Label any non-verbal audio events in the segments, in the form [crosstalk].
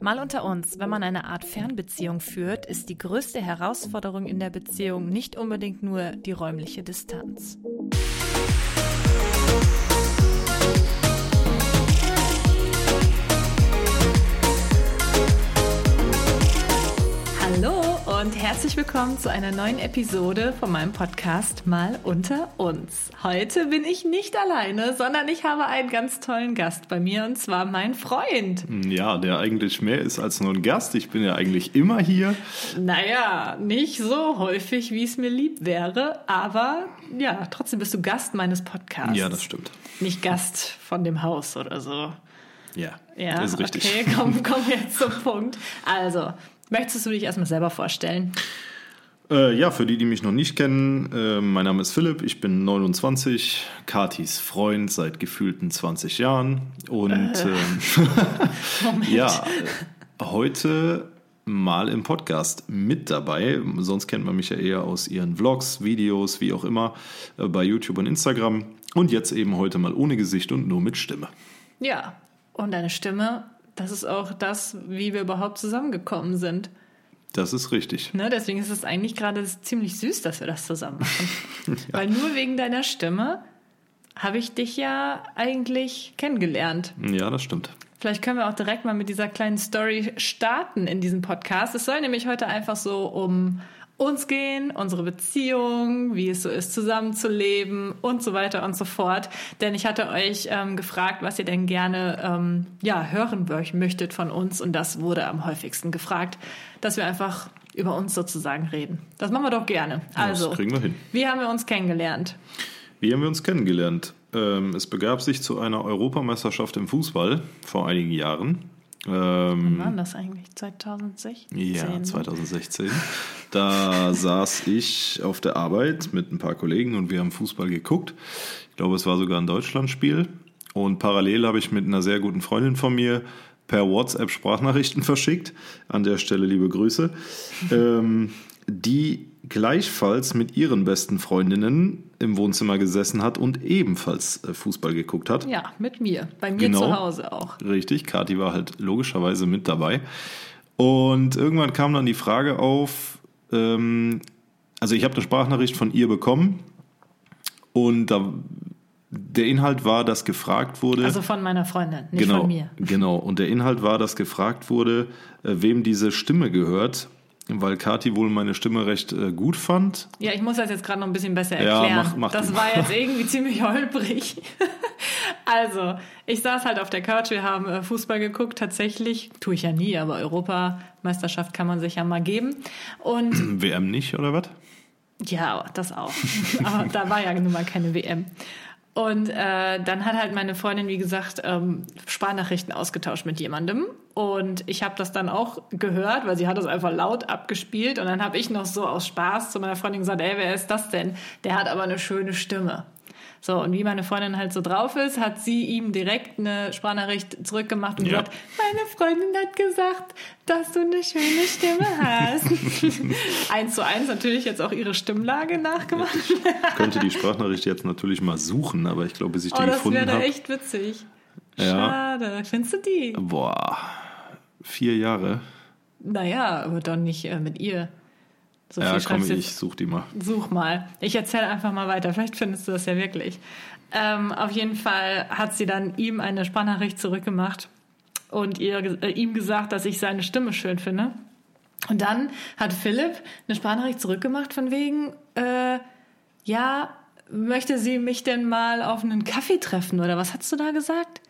Mal unter uns, wenn man eine Art Fernbeziehung führt, ist die größte Herausforderung in der Beziehung nicht unbedingt nur die räumliche Distanz. Und herzlich willkommen zu einer neuen Episode von meinem Podcast Mal unter uns. Heute bin ich nicht alleine, sondern ich habe einen ganz tollen Gast bei mir und zwar mein Freund. Ja, der eigentlich mehr ist als nur ein Gast. Ich bin ja eigentlich immer hier. Naja, nicht so häufig, wie es mir lieb wäre, aber ja, trotzdem bist du Gast meines Podcasts. Ja, das stimmt. Nicht Gast von dem Haus oder so. Ja, Ja, das ist richtig. okay, komm, komm jetzt zum Punkt. Also, möchtest du dich erstmal selber vorstellen? Äh, ja, für die, die mich noch nicht kennen, äh, mein Name ist Philipp, ich bin 29, Katis Freund seit gefühlten 20 Jahren und ähm, [laughs] ja, äh, heute mal im Podcast mit dabei. Sonst kennt man mich ja eher aus ihren Vlogs, Videos, wie auch immer, äh, bei YouTube und Instagram. Und jetzt eben heute mal ohne Gesicht und nur mit Stimme. Ja, und deine Stimme, das ist auch das, wie wir überhaupt zusammengekommen sind. Das ist richtig. Ne? Deswegen ist es eigentlich gerade ziemlich süß, dass wir das zusammen machen. [laughs] Weil nur wegen deiner Stimme habe ich dich ja eigentlich kennengelernt. Ja, das stimmt. Vielleicht können wir auch direkt mal mit dieser kleinen Story starten in diesem Podcast. Es soll nämlich heute einfach so um uns gehen, unsere Beziehung, wie es so ist, zusammenzuleben und so weiter und so fort. Denn ich hatte euch ähm, gefragt, was ihr denn gerne ähm, ja, hören möchtet von uns und das wurde am häufigsten gefragt, dass wir einfach über uns sozusagen reden. Das machen wir doch gerne. Also, das kriegen wir hin. wie haben wir uns kennengelernt? Wie haben wir uns kennengelernt? Ähm, es begab sich zu einer Europameisterschaft im Fußball vor einigen Jahren. Ähm, Wann war das eigentlich? 2016? ja, 2016. Da saß ich auf der Arbeit mit ein paar Kollegen und wir haben Fußball geguckt. Ich glaube, es war sogar ein Deutschlandspiel. Und parallel habe ich mit einer sehr guten Freundin von mir per WhatsApp Sprachnachrichten verschickt. An der Stelle liebe Grüße. ähm, die gleichfalls mit ihren besten Freundinnen im Wohnzimmer gesessen hat und ebenfalls äh, Fußball geguckt hat. Ja, mit mir. Bei mir Genau. zu Hause auch. Richtig, Kathi war halt logischerweise mit dabei. Und irgendwann kam dann die Frage auf, ähm, also ich habe eine Sprachnachricht von ihr bekommen und da, der Inhalt war, dass gefragt wurde. Also von meiner Freundin, nicht genau, von mir. Genau, und der Inhalt war, dass gefragt wurde, äh, wem diese Stimme gehört, weil Kathi wohl meine Stimme recht äh, gut fand. Ja, ich muss das jetzt gerade noch ein bisschen besser Ja, erklären. mach- mach das war jetzt [laughs] irgendwie ziemlich holprig. [laughs] also, ich saß halt auf der Couch, wir haben äh, Fußball geguckt, tatsächlich. Tue ich ja nie, aber Europameisterschaft kann man sich ja mal geben. Und [clears throat] WM nicht, oder was? Ja, das auch. [laughs] Aber da war ja nun mal keine WM. Und äh, dann hat halt meine Freundin, wie gesagt, ähm, Sprachnachrichten ausgetauscht mit jemandem. Und ich habe das dann auch gehört, weil sie hat das einfach laut abgespielt. Und dann habe ich noch so aus Spaß zu meiner Freundin gesagt, ey, wer ist das denn? Der hat aber eine schöne Stimme. So, und wie meine Freundin halt so drauf ist, hat sie ihm direkt eine Sprachnachricht zurückgemacht und Ja. gesagt, meine Freundin hat gesagt, dass du eine schöne Stimme hast. [laughs] eins zu eins natürlich jetzt auch ihre Stimmlage nachgemacht. Ich [laughs] könnte die Sprachnachricht jetzt natürlich mal suchen, aber ich glaube, bis ich die Oh, das gefunden wäre habe. echt witzig. Ja. Schade. Findest du die? Boah, vier Jahre. Naja, aber doch nicht äh, mit ihr. So Ja, komm, ich such die mal. Such mal. Ich erzähle einfach mal weiter. Vielleicht findest du das ja wirklich. Ähm, auf jeden Fall hat sie dann ihm eine Sprachnachricht zurückgemacht und ihr, äh, ihm gesagt, dass ich seine Stimme schön finde. Und dann hat Philipp eine Sprachnachricht zurückgemacht von wegen, äh, ja, möchte sie mich denn mal auf einen Kaffee treffen oder was hast du da gesagt?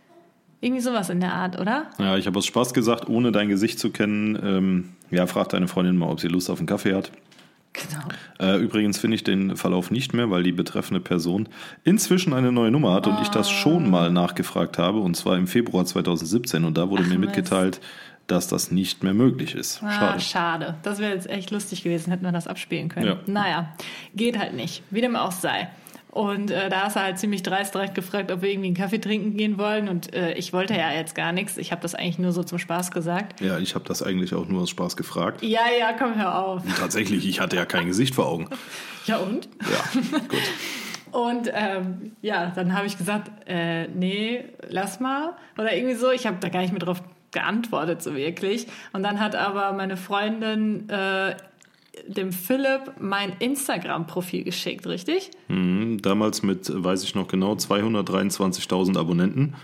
Irgendwie sowas in der Art, oder? Ja, ich habe aus Spaß gesagt, ohne dein Gesicht zu kennen. Ähm, ja, frag deine Freundin mal, ob sie Lust auf einen Kaffee hat. Genau. Äh, übrigens finde ich den Verlauf nicht mehr, weil die betreffende Person inzwischen eine neue Nummer hat und ich das schon mal nachgefragt habe, und zwar im Februar 2017. Und da wurde Ach, mir Mist. mitgeteilt, dass das nicht mehr möglich ist. Ah, Schade. schade. Das wäre jetzt echt lustig gewesen, hätten wir das abspielen können. Ja. Naja, geht halt nicht. Wie dem auch sei. Und äh, da hast du halt ziemlich dreist direkt gefragt, ob wir irgendwie einen Kaffee trinken gehen wollen. Und äh, ich wollte ja jetzt gar nichts. Ich habe das eigentlich nur so zum Spaß gesagt. Ja, ich habe das eigentlich auch nur aus Spaß gefragt. Ja, ja, komm, hör auf. [laughs] Tatsächlich, ich hatte ja kein Gesicht vor Augen. [laughs] Ja, und? Ja, gut. Und ähm, ja, dann habe ich gesagt, äh, nee, lass mal. Oder irgendwie so. Ich habe da gar nicht mehr drauf geantwortet, so wirklich. Und dann hat aber meine Freundin äh, dem Philipp mein Instagram-Profil geschickt, richtig? Mhm, damals mit, weiß ich noch genau, 223.000 Abonnenten.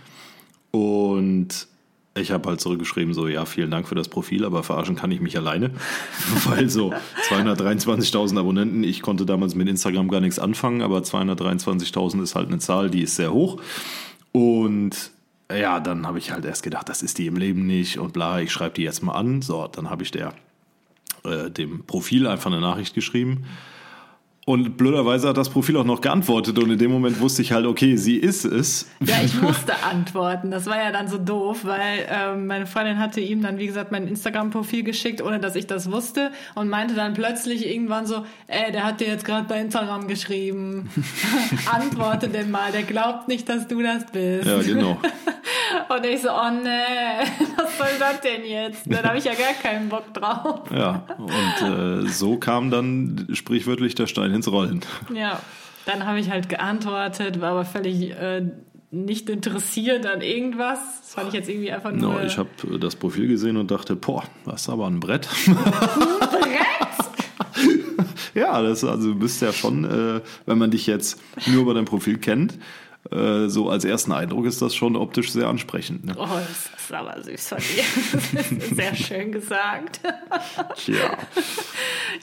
Und ich habe halt zurückgeschrieben, so, ja, vielen Dank für das Profil, aber verarschen kann ich mich alleine. [laughs] Weil so 223.000 Abonnenten, ich konnte damals mit Instagram gar nichts anfangen, aber 223.000 ist halt eine Zahl, die ist sehr hoch. Und ja, dann habe ich halt erst gedacht, das ist die im Leben nicht und bla, ich schreibe die jetzt mal an. So, dann habe ich der, äh, dem Profil einfach eine Nachricht geschrieben. Und blöderweise hat das Profil auch noch geantwortet und in dem Moment wusste ich halt, okay, sie ist es. Ja, ich [laughs] musste antworten. Das war ja dann so doof, weil ähm, meine Freundin hatte ihm dann, wie gesagt, mein Instagram-Profil geschickt, ohne dass ich das wusste und meinte dann plötzlich irgendwann so, ey, der hat dir jetzt gerade bei Instagram geschrieben. [laughs] Antworte denn mal, der glaubt nicht, dass du das bist. Ja, genau. [laughs] Und ich so, oh nee, [laughs] was soll das denn jetzt? Dann habe ich ja gar keinen Bock drauf. Ja, und äh, so kam dann sprichwörtlich der Stein ins Rollen. Ja, dann habe ich halt geantwortet, war aber völlig äh, nicht interessiert an irgendwas. Das fand ich jetzt irgendwie einfach nur. No, ich habe das Profil gesehen und dachte, boah, das ist aber ein Brett. Ein Brett? [laughs] ja, das, also du bist ja schon, äh, wenn man dich jetzt nur über dein Profil kennt, äh, so als ersten Eindruck ist das schon optisch sehr ansprechend. Ne? Oh, das ist aber süß von dir. sehr schön gesagt. Ja.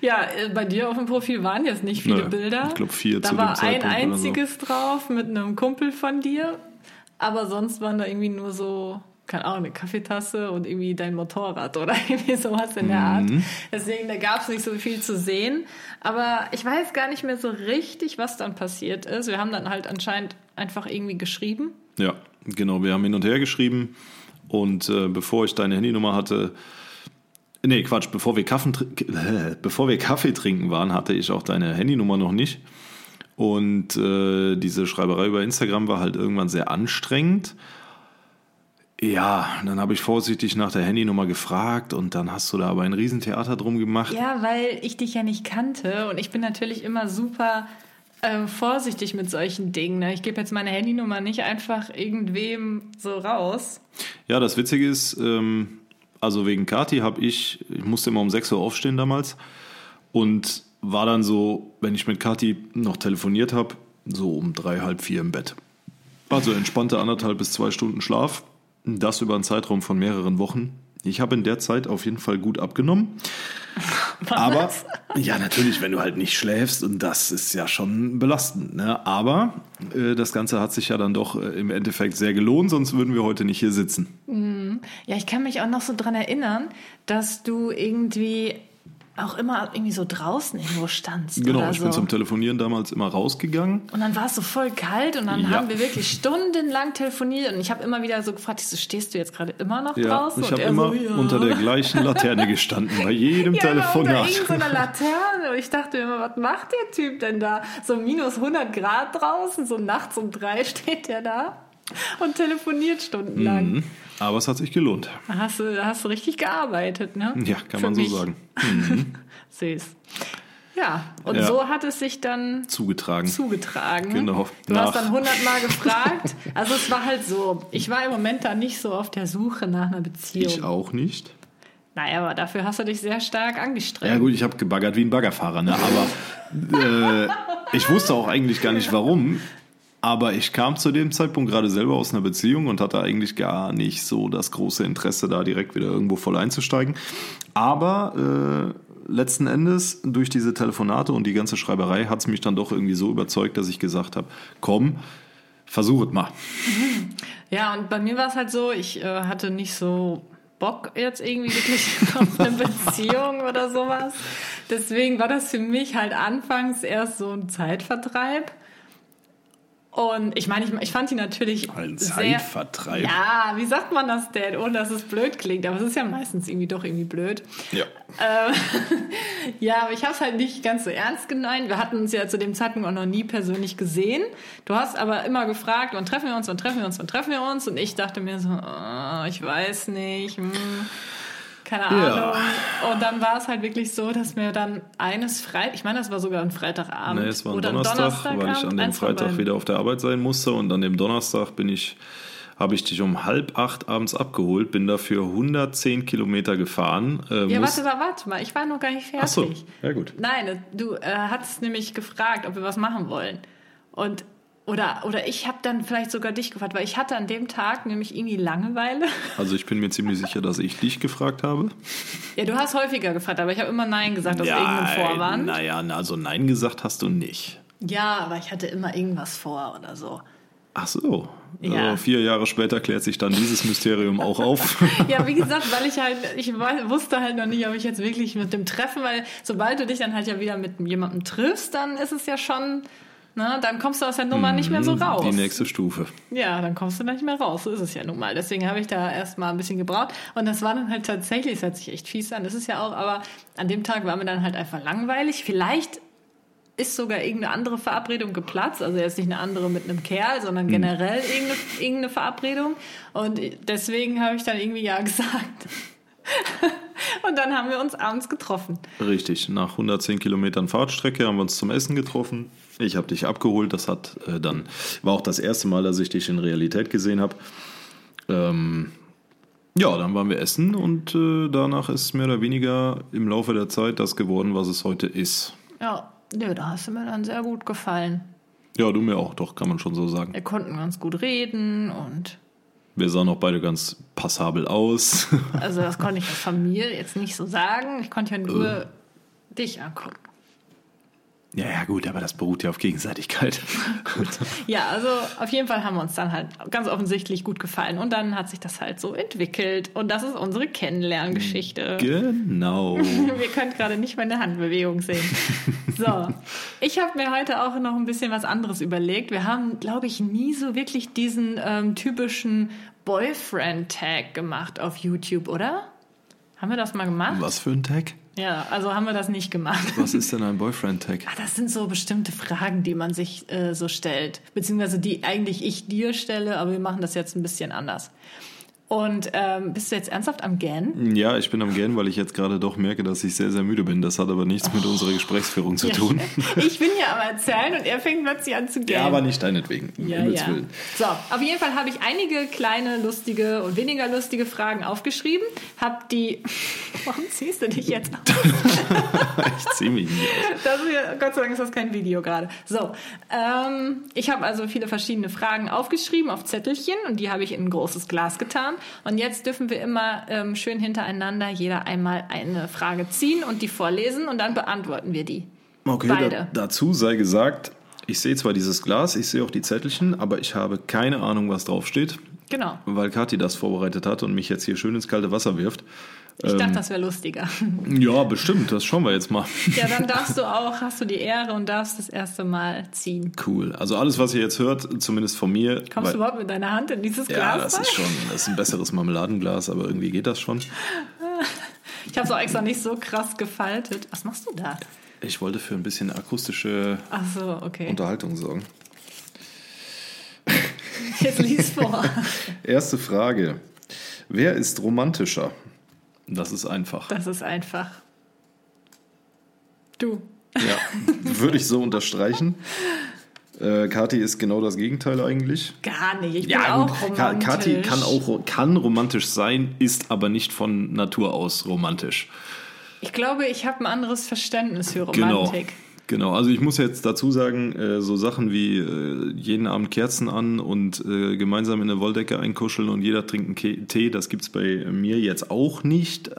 Ja, äh, bei dir auf dem Profil waren jetzt nicht viele Nö, Bilder. ich glaub, vier Da zu war ein oder so. einziges drauf mit einem Kumpel von dir. Aber sonst waren da irgendwie nur so, keine Ahnung, eine Kaffeetasse und irgendwie dein Motorrad oder [laughs] irgendwie sowas in der Art. Mhm. Deswegen, da gab es nicht so viel zu sehen. Aber ich weiß gar nicht mehr so richtig, was dann passiert ist. Wir haben dann halt anscheinend einfach irgendwie geschrieben. Ja, genau. Wir haben hin und her geschrieben und äh, bevor ich deine Handynummer hatte, nee, Quatsch, bevor wir, Kaffen, äh, [laughs] bevor wir Kaffee trinken waren, hatte ich auch deine Handynummer noch nicht. Und äh, diese Schreiberei über Instagram war halt irgendwann sehr anstrengend. Ja, dann habe ich vorsichtig nach der Handynummer gefragt und dann hast du da aber ein Riesentheater drum gemacht. Ja, weil ich dich ja nicht kannte und ich bin natürlich immer super äh, vorsichtig mit solchen Dingen. Ne? Ich gebe jetzt meine Handynummer nicht einfach irgendwem so raus. Ja, das Witzige ist, ähm, also wegen Kati habe ich, ich musste immer um 6 Uhr aufstehen damals und war dann so, wenn ich mit Kati noch telefoniert habe, so um drei, halb vier im Bett. Also entspannte anderthalb bis zwei Stunden Schlaf, das über einen Zeitraum von mehreren Wochen. Ich habe in der Zeit auf jeden Fall gut abgenommen. [laughs] Aber, ja, natürlich, wenn du halt nicht schläfst und das ist ja schon belastend. Ne? Aber äh, das Ganze hat sich ja dann doch äh, im Endeffekt sehr gelohnt, sonst würden wir heute nicht hier sitzen. Ja, ich kann mich auch noch so dran erinnern, dass du irgendwie auch immer irgendwie so draußen irgendwo standst. Genau, ich so. bin zum Telefonieren damals immer rausgegangen. Und dann war es so voll kalt und dann Ja. haben wir wirklich stundenlang telefoniert und ich habe immer wieder so gefragt, ich so, stehst du jetzt gerade immer noch Ja, draußen? ich habe er immer so, ja. unter der gleichen Laterne gestanden, bei jedem [laughs] ja, aber unter Telefonat. irgendeiner Laterne. Und ich dachte mir immer, was macht der Typ denn da? So minus 100 Grad draußen, so nachts um drei [laughs] steht der da und telefoniert stundenlang. Mhm. Aber es hat sich gelohnt. Da hast du, hast du richtig gearbeitet, ne? Ja, kann Für man so mich. sagen. [laughs] Süß. Ja, und Ja. so hat es sich dann Zugetragen. zugetragen. Genau. Du Nach- hast dann hundertmal [laughs] gefragt. Also es war halt so, ich war im Moment da nicht so auf der Suche nach einer Beziehung. Ich auch nicht. Naja, aber dafür hast du dich sehr stark angestrengt. Ja gut, ich habe gebaggert wie ein Baggerfahrer, ne? aber [laughs] äh, ich wusste auch eigentlich gar nicht warum. Aber ich kam zu dem Zeitpunkt gerade selber aus einer Beziehung und hatte eigentlich gar nicht so das große Interesse, da direkt wieder irgendwo voll einzusteigen. Aber äh, letzten Endes, durch diese Telefonate und die ganze Schreiberei, hat es mich dann doch irgendwie so überzeugt, dass ich gesagt habe, komm, versuch es mal. [laughs] Ja, und bei mir war es halt so, ich äh, hatte nicht so Bock jetzt irgendwie wirklich [laughs] auf eine Beziehung oder sowas. Deswegen war das für mich halt anfangs erst so ein Zeitvertreib. Und ich meine, ich, ich fand die natürlich Ein sehr... Zeitvertreib. Ja, wie sagt man das denn, ohne dass es blöd klingt? Aber es ist ja meistens irgendwie doch irgendwie blöd. Ja. Ähm, [laughs] ja, aber ich habe es halt nicht ganz so ernst gemeint. Wir hatten uns ja zu dem Zeitpunkt auch noch nie persönlich gesehen. Du hast aber immer gefragt, wann treffen wir uns, wann treffen wir uns, wann treffen wir uns? Und ich dachte mir so, oh, ich weiß nicht, hm, keine Ja. Ahnung. Und dann war es halt wirklich so, dass mir dann eines Freitag, ich meine, das war sogar ein Freitagabend Nee, es war ein oder ein Donnerstag, weil ich an dem Freitag wieder auf der Arbeit sein musste und an dem Donnerstag bin ich, habe ich dich um halb acht abends abgeholt, bin dafür 110 Kilometer gefahren. Äh, ja, warte mal, warte mal, ich war noch gar nicht fertig. Ach so, ja gut. Nein, du äh, hattest nämlich gefragt, ob wir was machen wollen. Und oder, oder ich habe dann vielleicht sogar dich gefragt, weil ich hatte an dem Tag nämlich irgendwie Langeweile. [laughs] Also ich bin mir ziemlich sicher, dass ich dich gefragt habe. Ja, du hast häufiger gefragt, aber ich habe immer Nein gesagt aus ja, irgendeinem Vorwand. Naja, also Nein gesagt hast du nicht. Ja, aber ich hatte immer irgendwas vor oder so. Ach so. Ja. Also vier Jahre später klärt sich dann dieses Mysterium auch auf. [laughs] ja, wie gesagt, weil ich halt, ich wusste halt noch nicht, ob ich jetzt wirklich mit dem treffen, weil sobald du dich dann halt ja wieder mit jemandem triffst, dann ist es ja schon, ne, dann kommst du aus der Nummer nicht mehr so mhm, raus. Die nächste Stufe. Ja, dann kommst du nicht mehr raus. So ist es ja nun mal. Deswegen habe ich da erstmal ein bisschen gebraucht. Und das war dann halt tatsächlich, es hört sich echt fies an, das ist ja auch, aber an dem Tag war mir dann halt einfach langweilig. Vielleicht ist sogar irgendeine andere Verabredung geplatzt. Also jetzt nicht eine andere mit einem Kerl, sondern hm. generell irgendeine, irgendeine Verabredung. Und deswegen habe ich dann irgendwie ja [laughs] gesagt. Und dann haben wir uns abends getroffen. Richtig, nach 110 Kilometern Fahrtstrecke haben wir uns zum Essen getroffen. Ich habe dich abgeholt. Das hat äh, dann war auch das erste Mal, dass ich dich in Realität gesehen habe. Ähm, ja, dann waren wir essen und äh, danach ist mehr oder weniger im Laufe der Zeit das geworden, was es heute ist. Ja, Nö, da hast du mir dann sehr gut gefallen. Ja, du mir auch, doch, kann man schon so sagen. Wir konnten ganz gut reden und. Wir sahen auch beide ganz passabel aus. Also, das konnte ich von mir jetzt nicht so sagen. Ich konnte ja nur äh. dich angucken. Ja, ja, gut, aber das beruht ja auf Gegenseitigkeit. gut. Ja, also auf jeden Fall haben wir uns dann halt ganz offensichtlich gut gefallen. Und dann hat sich das halt so entwickelt. Und das ist unsere Kennenlerngeschichte. Genau. [laughs] Wir können gerade nicht meine Handbewegung sehen. So, ich habe mir heute auch noch ein bisschen was anderes überlegt. Wir haben, glaube ich, nie so wirklich diesen ähm, typischen Boyfriend-Tag gemacht auf YouTube, oder? Haben wir das mal gemacht? Was für ein Tag? Ja, also haben wir das nicht gemacht. Was ist denn ein Boyfriend-Tag? Ah, das sind so bestimmte Fragen, die man sich äh, so stellt. Beziehungsweise die eigentlich ich dir stelle, aber wir machen das jetzt ein bisschen anders. Und ähm, bist du jetzt ernsthaft am Gähnen? Ja, ich bin am Gähnen, weil ich jetzt gerade doch merke, dass ich sehr, sehr müde bin. Das hat aber nichts oh. mit unserer Gesprächsführung zu ja, tun. [laughs] Ich bin ja am Erzählen und er fängt plötzlich an zu gähnen. Ja, aber nicht deinetwegen. Ja, ja. So, auf jeden Fall habe ich einige kleine, lustige und weniger lustige Fragen aufgeschrieben. Hab die. [laughs] Warum ziehst du dich jetzt aus? [laughs] ich ziehe mich nicht aus. Das ist, Gott sei Dank ist das kein Video gerade. So, ähm, ich habe also viele verschiedene Fragen aufgeschrieben auf Zettelchen und die habe ich in ein großes Glas getan. Und jetzt dürfen wir immer ähm, schön hintereinander jeder einmal eine Frage ziehen und die vorlesen und dann beantworten wir die. Okay, Beide. Da, dazu sei gesagt, ich sehe zwar dieses Glas, ich sehe auch die Zettelchen, aber ich habe keine Ahnung, was draufsteht. Genau. Weil Kathi das vorbereitet hat und mich jetzt hier schön ins kalte Wasser wirft. Ich ähm, dachte, das wäre lustiger. [laughs] Ja, bestimmt. Das schauen wir jetzt mal. [laughs] Ja, dann darfst du [laughs] auch, hast du die Ehre und darfst das erste Mal ziehen. Cool. Also alles, was ihr jetzt hört, zumindest von mir. Kommst weil, du überhaupt mit deiner Hand in dieses Glas? Ja, das rein? ist schon, das ist ein besseres Marmeladenglas, aber irgendwie geht das schon. Ich habe es auch extra nicht so krass gefaltet. Was machst du da? Ich wollte für ein bisschen akustische so, okay. Unterhaltung sorgen. Jetzt lies vor. Erste Frage. Wer ist romantischer? Das ist einfach. Das ist einfach. Du. Ja, würde ich so unterstreichen. [laughs] Äh, Kathi ist genau das Gegenteil eigentlich. Gar nicht. Ich bin ja, auch romantisch. Kathi kann auch kann romantisch sein, ist aber nicht von Natur aus romantisch. Ich glaube, ich habe ein anderes Verständnis für genau. Romantik. Genau. Genau, also ich muss jetzt dazu sagen, äh, so Sachen wie äh, jeden Abend Kerzen an und äh, gemeinsam in eine Wolldecke einkuscheln und jeder trinkt einen Tee, das gibt es bei mir jetzt auch nicht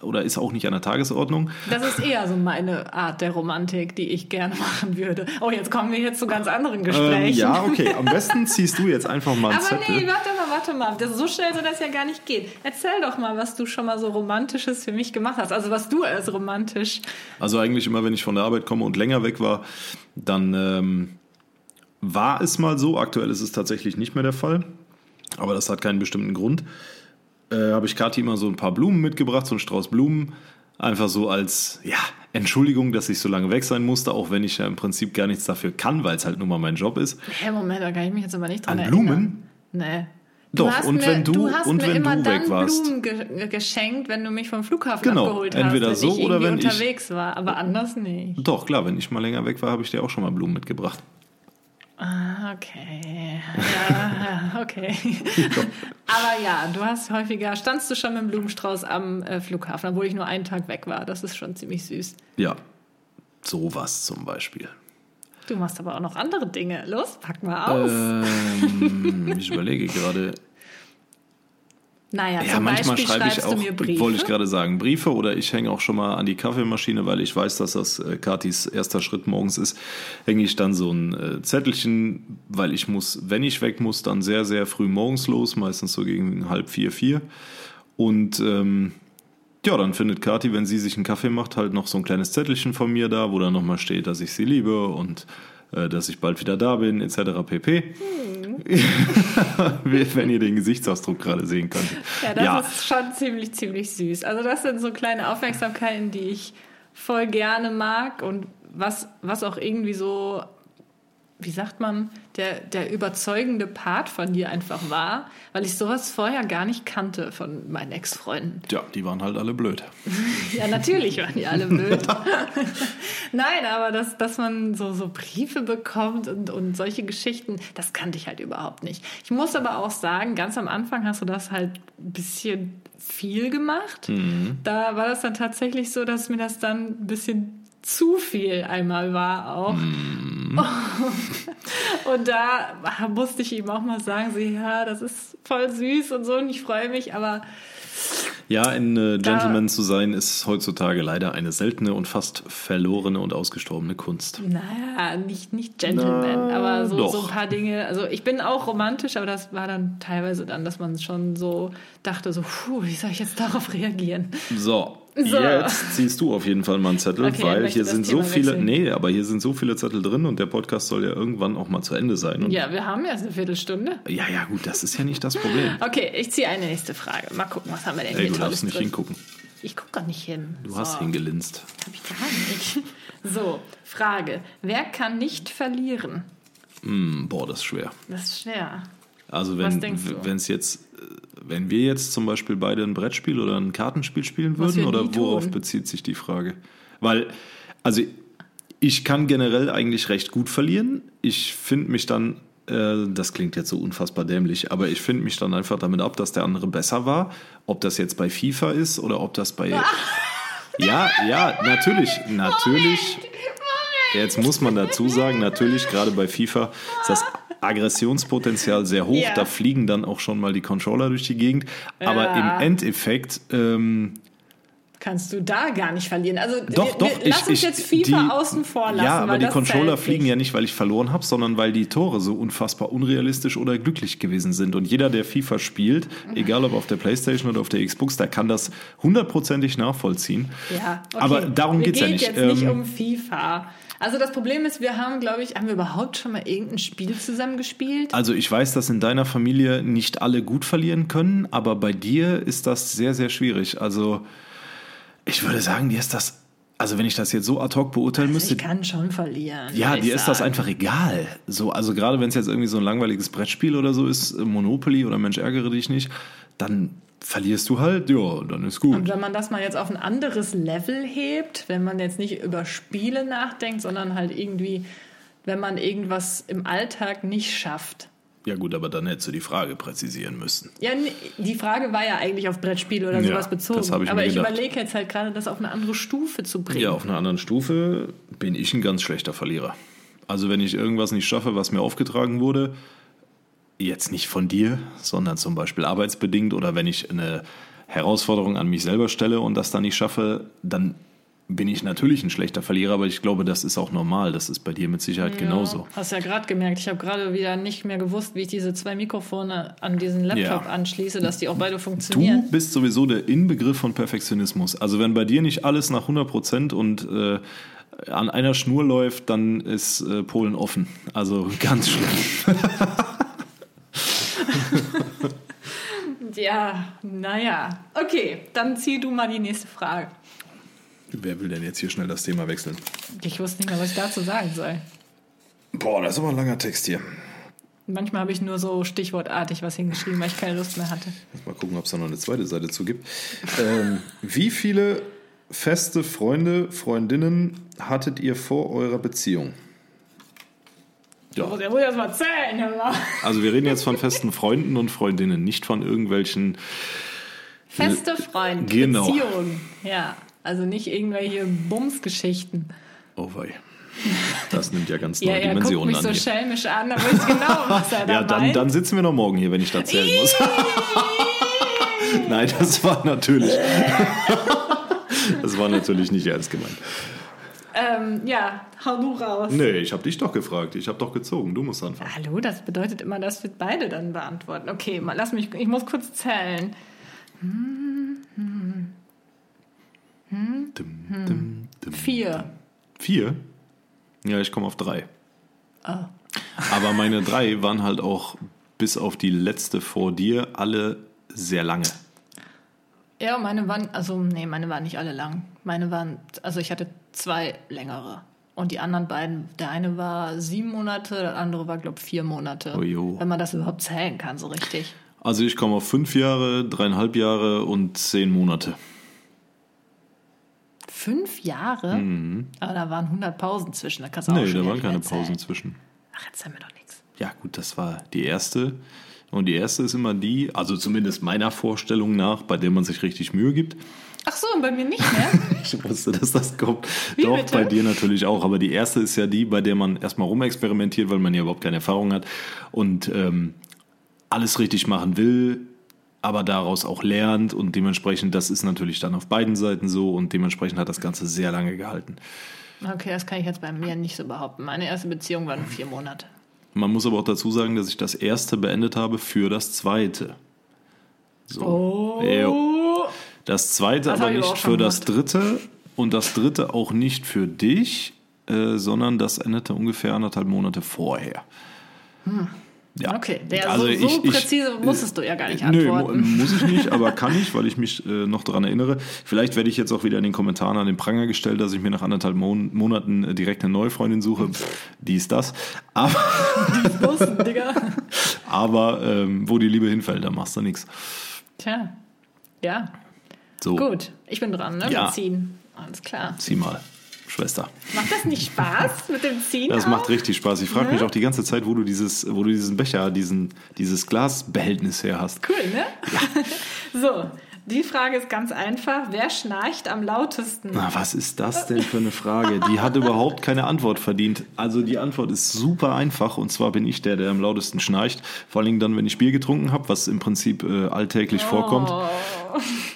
oder ist auch nicht an der Tagesordnung. Das ist eher so meine Art der Romantik, die ich gerne machen würde. Oh, jetzt kommen wir jetzt zu ganz anderen Gesprächen. Ähm, ja, [laughs] okay, am besten ziehst du jetzt einfach mal einen Aber Zettel. nee, warte mal, warte mal, das, so schnell soll das ja gar nicht gehen. Erzähl doch mal, was du schon mal so Romantisches für mich gemacht hast, also was du als romantisch... Also eigentlich immer, wenn ich von der Arbeit komme und länger länger weg war, dann ähm, war es mal so. Aktuell ist es tatsächlich nicht mehr der Fall. Aber das hat keinen bestimmten Grund. Äh, Habe ich Kathi immer so ein paar Blumen mitgebracht, so einen Strauß Blumen. Einfach so als ja, Entschuldigung, dass ich so lange weg sein musste, auch wenn ich ja im Prinzip gar nichts dafür kann, weil es halt nun mal mein Job ist. Hä, Moment, da kann ich mich jetzt aber nicht dran An Blumen? Nee. Doch, und mir, wenn du, du hast und mir wenn immer du dann weg warst. Blumen ge geschenkt, wenn du mich vom Flughafen genau, abgeholt entweder hast, so wenn ich oder wenn unterwegs ich, war, aber anders nicht. Doch, klar, wenn ich mal länger weg war, habe ich dir auch schon mal Blumen mitgebracht. Ah, okay. Ja, [laughs] okay. [laughs] Aber ja, du hast häufiger, standst du schon mit dem Blumenstrauß am äh, Flughafen, obwohl ich nur einen Tag weg war. Das ist schon ziemlich süß. Ja, sowas zum Beispiel. Du machst aber auch noch andere Dinge. Los, pack mal aus. Ähm, [laughs] ich überlege gerade. naja, Ja, zum manchmal Beispiel schreibe ich auch, wollte ich gerade sagen, Briefe oder ich hänge auch schon mal an die Kaffeemaschine, weil ich weiß, dass das äh, Katis erster Schritt morgens ist, hänge ich dann so ein äh, Zettelchen, weil ich muss, wenn ich weg muss, dann sehr, sehr früh morgens los, meistens so gegen halb vier, vier. Und ähm, ja, dann findet Kathi, wenn sie sich einen Kaffee macht, halt noch so ein kleines Zettelchen von mir da, wo dann nochmal steht, dass ich sie liebe und äh, dass ich bald wieder da bin, etc. pp. [laughs] wenn ihr den Gesichtsausdruck gerade sehen könnt. Ja, das ist schon ziemlich, ziemlich süß. Also das sind so kleine Aufmerksamkeiten, die ich voll gerne mag und was, was auch irgendwie so, wie sagt man, der, der überzeugende Part von dir einfach war, weil ich sowas vorher gar nicht kannte von meinen Ex-Freunden. Ja, die waren halt alle blöd. [laughs] Ja, natürlich waren die alle blöd. [laughs] Nein, aber dass, dass man so, so Briefe bekommt und, und solche Geschichten, das kannte ich halt überhaupt nicht. Ich muss aber auch sagen, ganz am Anfang hast du das halt ein bisschen viel gemacht. Da war das dann tatsächlich so, dass mir das dann ein bisschen zu viel einmal war auch. [laughs] Und da musste ich ihm auch mal sagen, so, ja, das ist voll süß und so und ich freue mich, aber Ja, ein äh, Gentleman zu sein, ist heutzutage leider eine seltene und fast verlorene und ausgestorbene Kunst. Naja, nicht, nicht Gentleman, Na, aber so, so ein paar Dinge. Also ich bin auch romantisch, aber das war dann teilweise dann, dass man schon so dachte, so, puh, wie soll ich jetzt darauf reagieren? So, So. jetzt ziehst du auf jeden Fall mal einen Zettel, Okay, weil hier sind so Thema viele, wechseln. nee, aber hier sind so viele Zettel drin und der Podcast soll ja irgendwann auch mal zu Ende sein. Ja, wir haben ja eine Viertelstunde. ja, ja, gut, das ist ja nicht das Problem. Okay, ich ziehe eine nächste Frage. Mal gucken, was haben wir denn Ey, hier du Tolles darfst nicht drin. hingucken. Ich gucke gar nicht hin. Du hast hingelinst. Hab ich gar nicht. [laughs] So, Frage. Wer kann nicht verlieren? Hm, boah, das ist schwer. Das ist schwer. Also wenn es jetzt, äh, wenn wir jetzt zum Beispiel beide ein Brettspiel oder ein Kartenspiel spielen würden, oder worauf tun. bezieht sich die Frage? Weil, also ich kann generell eigentlich recht gut verlieren. Ich finde mich dann, äh, das klingt jetzt so unfassbar dämlich, aber ich finde mich dann einfach damit ab, dass der andere besser war. Ob das jetzt bei FIFA ist oder ob das bei. [laughs] Ja, ja, natürlich, natürlich. Jetzt muss man dazu sagen, natürlich, gerade bei FIFA ist das Aggressionspotenzial sehr hoch. Ja. Da fliegen dann auch schon mal die Controller durch die Gegend. Aber Ja. im Endeffekt, ähm, Kannst du da gar nicht verlieren. Also doch, wir, doch. wir, lass uns jetzt FIFA außen vor lassen. Ja, aber die Controller fliegen nicht. ja nicht, weil ich verloren habe, sondern weil die Tore so unfassbar unrealistisch oder glücklich gewesen sind. Und jeder, der FIFA spielt, egal ob auf der Playstation oder auf der Xbox, der kann das hundertprozentig nachvollziehen. Ja, okay. Aber darum Mir geht's ja geht nicht. jetzt nicht Ähm, um FIFA. Also das Problem ist, wir haben, glaube ich, haben wir überhaupt schon mal irgendein Spiel zusammen gespielt? Also ich weiß, dass in deiner Familie nicht alle gut verlieren können, aber bei dir ist das sehr, sehr schwierig. Also ich würde sagen, dir ist das, also wenn ich das jetzt so ad hoc beurteilen müsste, Ich kann schon verlieren. ja, dir ist das einfach egal. So, also gerade wenn es jetzt irgendwie so ein langweiliges Brettspiel oder so ist, Monopoly oder Mensch ärgere dich nicht, dann verlierst du halt, ja, dann ist gut. Und wenn man das mal jetzt auf ein anderes Level hebt, wenn man jetzt nicht über Spiele nachdenkt, sondern halt irgendwie, wenn man irgendwas im Alltag nicht schafft. Ja gut, aber dann hättest du die Frage präzisieren müssen. Ja, die Frage war ja eigentlich auf Brettspiele oder Ja, sowas bezogen. das habe ich Aber ich überlege jetzt halt gerade, das auf eine andere Stufe zu bringen. Ja, auf einer anderen Stufe bin ich ein ganz schlechter Verlierer. Also wenn ich irgendwas nicht schaffe, was mir aufgetragen wurde, jetzt nicht von dir, sondern zum Beispiel arbeitsbedingt oder wenn ich eine Herausforderung an mich selber stelle und das dann nicht schaffe, dann bin ich natürlich ein schlechter Verlierer, aber ich glaube, das ist auch normal. Das ist bei dir mit Sicherheit genauso. Hast ja gerade gemerkt, ich habe gerade wieder nicht mehr gewusst, wie ich diese zwei Mikrofone an diesen Laptop Ja. anschließe, dass die auch beide Du funktionieren. bist sowieso der Inbegriff von Perfektionismus. Also wenn bei dir nicht alles nach 100 Prozent und äh, an einer Schnur läuft, dann ist äh, Polen offen. Also [laughs] ganz schlimm. [laughs] Ja, naja. Okay, dann zieh du mal die nächste Frage. Wer will denn jetzt hier schnell das Thema wechseln? Ich wusste nicht mehr, was ich dazu sagen soll. Boah, das ist aber ein langer Text hier. Manchmal habe ich nur so stichwortartig was hingeschrieben, weil ich keine Lust mehr hatte. Lass mal gucken, ob es da noch eine zweite Seite zu gibt. ähm, wie viele feste Freunde, Freundinnen hattet ihr vor eurer Beziehung? Ja. Muss ja wohl erst mal zählen. Also wir reden jetzt von festen Freunden und Freundinnen, nicht von irgendwelchen. Feste Freunde, Genau. Beziehungen. Ja, also nicht irgendwelche Bumsgeschichten. Oh wei. Das nimmt ja ganz [laughs] Ja, neue er guckt Dimensionen mich an so hier. schelmisch an, da weiß ich genau, [laughs] was er da Ja, dann, dann sitzen wir noch morgen hier, wenn ich da zählen [laughs] muss. Nein, das war natürlich. Das war natürlich nicht ernst gemeint. Ähm, ja, hau du raus. Nee, ich habe dich doch gefragt. Ich habe doch gezogen. Du musst anfangen. Hallo, das bedeutet immer, dass wir beide dann beantworten. Okay, mal, lass mich, ich muss kurz zählen. Dim, dim, dim. Vier. Vier? Ja, ich komme auf drei. Ah. Aber meine drei waren halt auch bis auf die letzte vor dir alle sehr lange. Ja, meine waren, also nee, meine waren nicht alle lang. Meine waren, also ich hatte zwei längere. Und die anderen beiden, der eine war sieben Monate, der andere war, glaube ich, vier Monate. Oh jo. Wenn man das überhaupt zählen kann, so richtig. Also ich komme auf fünf Jahre, dreieinhalb Jahre und zehn Monate. Fünf Jahre? Aber da waren 100 Pausen zwischen. Da kannst du auch Mhm. Nee, schon da waren keine mehr zählen. Pausen zwischen. Ach, erzähl mir doch nichts. Ja, gut, das war die erste. Und die erste ist immer die, also zumindest meiner Vorstellung nach, bei der man sich richtig Mühe gibt. Ach so, und bei mir nicht mehr? [laughs] Ich wusste, dass das kommt. Wie Doch, bitte? bei dir natürlich auch. Aber die erste ist ja die, bei der man erstmal rumexperimentiert, weil man ja überhaupt keine Erfahrung hat und ähm, alles richtig machen will, aber daraus auch lernt. Und dementsprechend, das ist natürlich dann auf beiden Seiten so. Und dementsprechend hat das Ganze sehr lange gehalten. okay, das kann ich jetzt bei mir nicht so behaupten. Meine erste Beziehung war nur vier Monate. Man muss aber auch dazu sagen, dass ich das erste beendet habe für das zweite. So. Oh. Jo. Das zweite Das aber nicht für das dritte und das dritte auch nicht für dich, äh, sondern das endete ungefähr anderthalb Monate vorher. Ja. Okay, der Also so, so ich- ich- präzise musstest du ja gar nicht Nö, antworten. muss ich nicht, aber kann ich, weil ich mich [laughs] äh, noch daran erinnere. Vielleicht werde ich jetzt auch wieder in den Kommentaren an den Pranger gestellt, dass ich mir nach anderthalb Mon Monaten äh, direkt eine neue Freundin suche. Die ist das. Aber, Wussten, Digga. [laughs] aber ähm, wo die Liebe hinfällt, da machst du nichts. Tja, ja, So, gut. Ich bin dran, ne? Ja. Mit Ziehen. Alles klar. zieh mal, Schwester. Macht das nicht Spaß [laughs] mit dem Ziehen? Das auch? macht richtig Spaß. Ich frage Ne? mich auch die ganze Zeit, wo du dieses, wo du diesen Becher, diesen, dieses Glasbehältnis her hast. Cool, ne? [laughs] so, die Frage ist ganz einfach. Wer schnarcht am lautesten? Na, was ist das denn für eine Frage? Die hat überhaupt keine Antwort verdient. Also die Antwort ist super einfach und zwar bin ich der, der am lautesten schnarcht. Vor allen Dingen dann, wenn ich Bier getrunken habe, was im Prinzip äh, alltäglich vorkommt. Oh.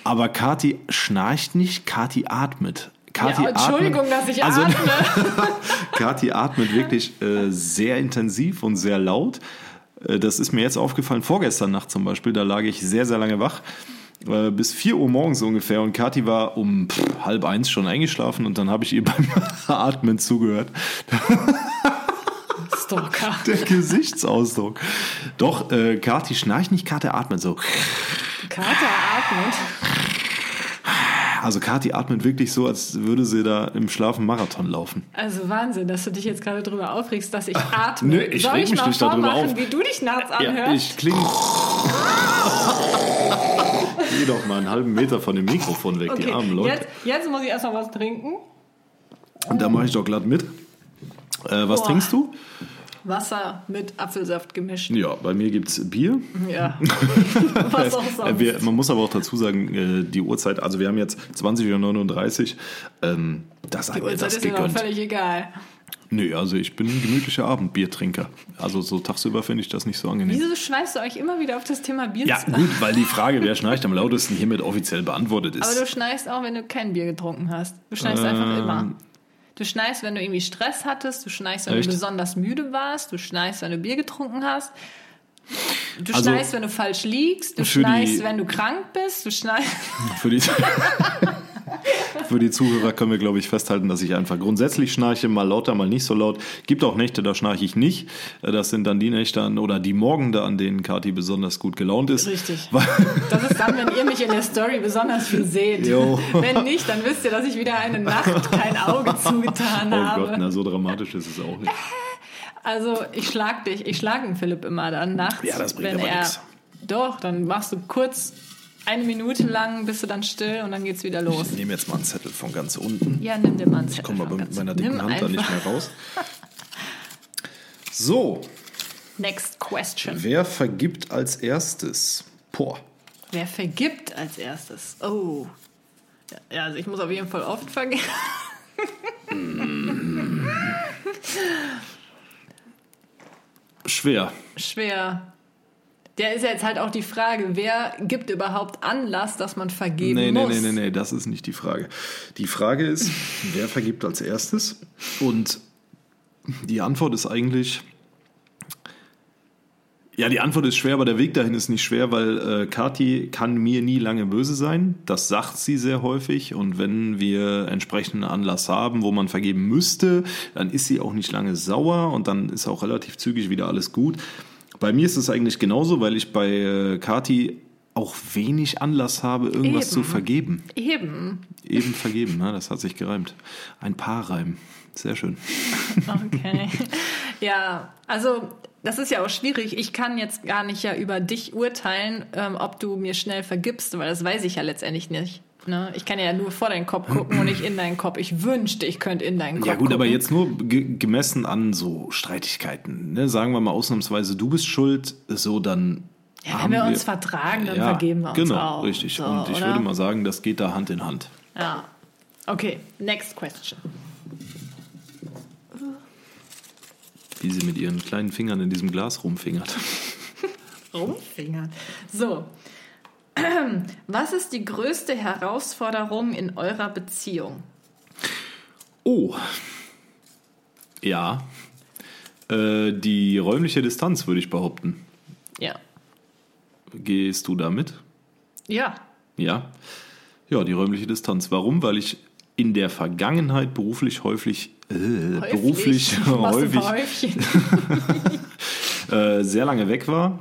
Aber Kati schnarcht nicht, Kati atmet. Kati Ja, Entschuldigung, atmet, dass ich also, atme. [laughs] Kati atmet wirklich äh, sehr intensiv und sehr laut. Äh, das ist mir jetzt aufgefallen, vorgestern Nacht zum Beispiel, da lag ich sehr, sehr lange wach. Äh, Bis 4 Uhr morgens ungefähr und Kathi war um pff, halb eins schon eingeschlafen und dann habe ich ihr [laughs] beim Atmen zugehört. Stalker. [laughs] Der Gesichtsausdruck. Doch, äh, Kathi schnarcht nicht, Kathi atmet so. Kater atmet. Also Kathi atmet wirklich so, als würde sie da im Schlafen Marathon laufen. Also Wahnsinn, dass du dich jetzt gerade drüber aufregst, dass ich atme. nee, ich Soll reg ich mich mal nicht darüber vormachen, auf. wie du dich nachts anhörst? Ja, ich klinge. Geh doch mal einen halben Meter von dem Mikrofon weg, die armen Leute. Jetzt, jetzt muss ich erstmal was trinken. Und da mache ich doch glatt mit. Äh, was Boah. trinkst du? Wasser mit Apfelsaft gemischt. Ja, bei mir gibt es Bier. Ja. [laughs] was auch Äh, sonst. wir, man muss aber auch dazu sagen, äh, die Uhrzeit, also wir haben jetzt 20.39 Uhr. Ähm, das Die mir Uhrzeit das ist mir gegönnt. völlig egal. Nö, also ich bin ein gemütlicher Abendbiertrinker. Also so tagsüber finde ich das nicht so angenehm. Wieso schmeißt du euch immer wieder auf das Thema Bier Ja, gut, weil die Frage, wer schnarcht am lautesten, hiermit offiziell beantwortet ist. Aber du schneist auch, wenn du kein Bier getrunken hast. Du schneist Ähm. einfach immer. Du schneist, wenn du irgendwie Stress hattest, du schneist, wenn Echt? du besonders müde warst, du schneist, wenn du Bier getrunken hast. Du Also, schneist, wenn du falsch liegst, du für die- schneist, wenn du krank bist, du schneist. Für die, [laughs] [laughs] [laughs] für die Zuhörer können wir, glaube ich, festhalten, dass ich einfach grundsätzlich schnarche, mal lauter, mal nicht so laut. Gibt auch Nächte, da schnarche ich nicht. Äh, Das sind dann die Nächte an, oder die Morgende, an denen Kati besonders gut gelaunt ist. Richtig. [laughs] Das ist dann, wenn ihr mich in der Story besonders viel seht. Jo. [laughs] Wenn nicht, dann wisst ihr, dass ich wieder eine Nacht kein Auge zugetan Oh habe. Gott, na so dramatisch ist es auch nicht. Also ich schlag dich, ich schlag den Philipp immer dann nachts, Ja, das bringt wenn aber er. nix. Doch, dann machst du kurz eine Minute lang, bist du dann still und dann geht's wieder los. Ich nehme jetzt mal einen Zettel von ganz unten. Ja, nimm dir mal einen Zettel. Komm mal von mit meiner dicken Hand da nicht mehr raus. [laughs] So, Next question. wer vergibt als erstes? Boah. Wer vergibt als erstes? Oh. Ja, also ich muss auf jeden Fall oft vergeben. [laughs] Schwer. Schwer. Der ist ja jetzt halt auch die Frage, wer gibt überhaupt Anlass, dass man vergeben Nee, nee, muss? nee, nee, nee, das ist nicht die Frage. Die Frage ist, [laughs] wer vergibt als erstes? Und die Antwort ist eigentlich. Ja, die Antwort ist schwer, aber der Weg dahin ist nicht schwer, weil äh, Kathi kann mir nie lange böse sein. Das sagt sie sehr häufig. Und wenn wir entsprechenden Anlass haben, wo man vergeben müsste, dann ist sie auch nicht lange sauer und dann ist auch relativ zügig wieder alles gut. Bei mir ist es eigentlich genauso, weil ich bei äh, Kathi auch wenig Anlass habe, irgendwas Eben. zu vergeben. Eben. Eben vergeben, ne? das hat sich gereimt. Ein Paarreim. Sehr schön. Okay. [laughs] ja, also das ist ja auch schwierig. Ich kann jetzt gar nicht ja über dich urteilen, ähm, ob du mir schnell vergibst, weil das weiß ich ja letztendlich nicht. Ne? Ich kann ja nur vor deinen Kopf gucken und nicht in deinen Kopf. Ich wünschte, ich könnte in deinen Kopf Ja gut, gucken. aber jetzt nur ge gemessen an so Streitigkeiten. Ne? Sagen wir mal ausnahmsweise, du bist schuld, so dann. Ja, wenn haben wir uns vertragen, dann vergeben wir uns genau, auch. richtig. So, Und ich oder? würde mal sagen, das geht da Hand in Hand. Ja. Okay, next question. Wie sie mit ihren kleinen Fingern in diesem Glas rumfingert. [laughs] Rumfingern. So. [clears throat] Was ist die größte Herausforderung in eurer Beziehung? Oh. Ja. Äh, die räumliche Distanz, würde ich behaupten. Ja. Gehst du damit? Ja. Ja. Ja, die räumliche Distanz. Warum? Weil ich in der Vergangenheit beruflich häufig, äh, beruflich häufig paar Häufchen? [laughs] äh, sehr lange weg war.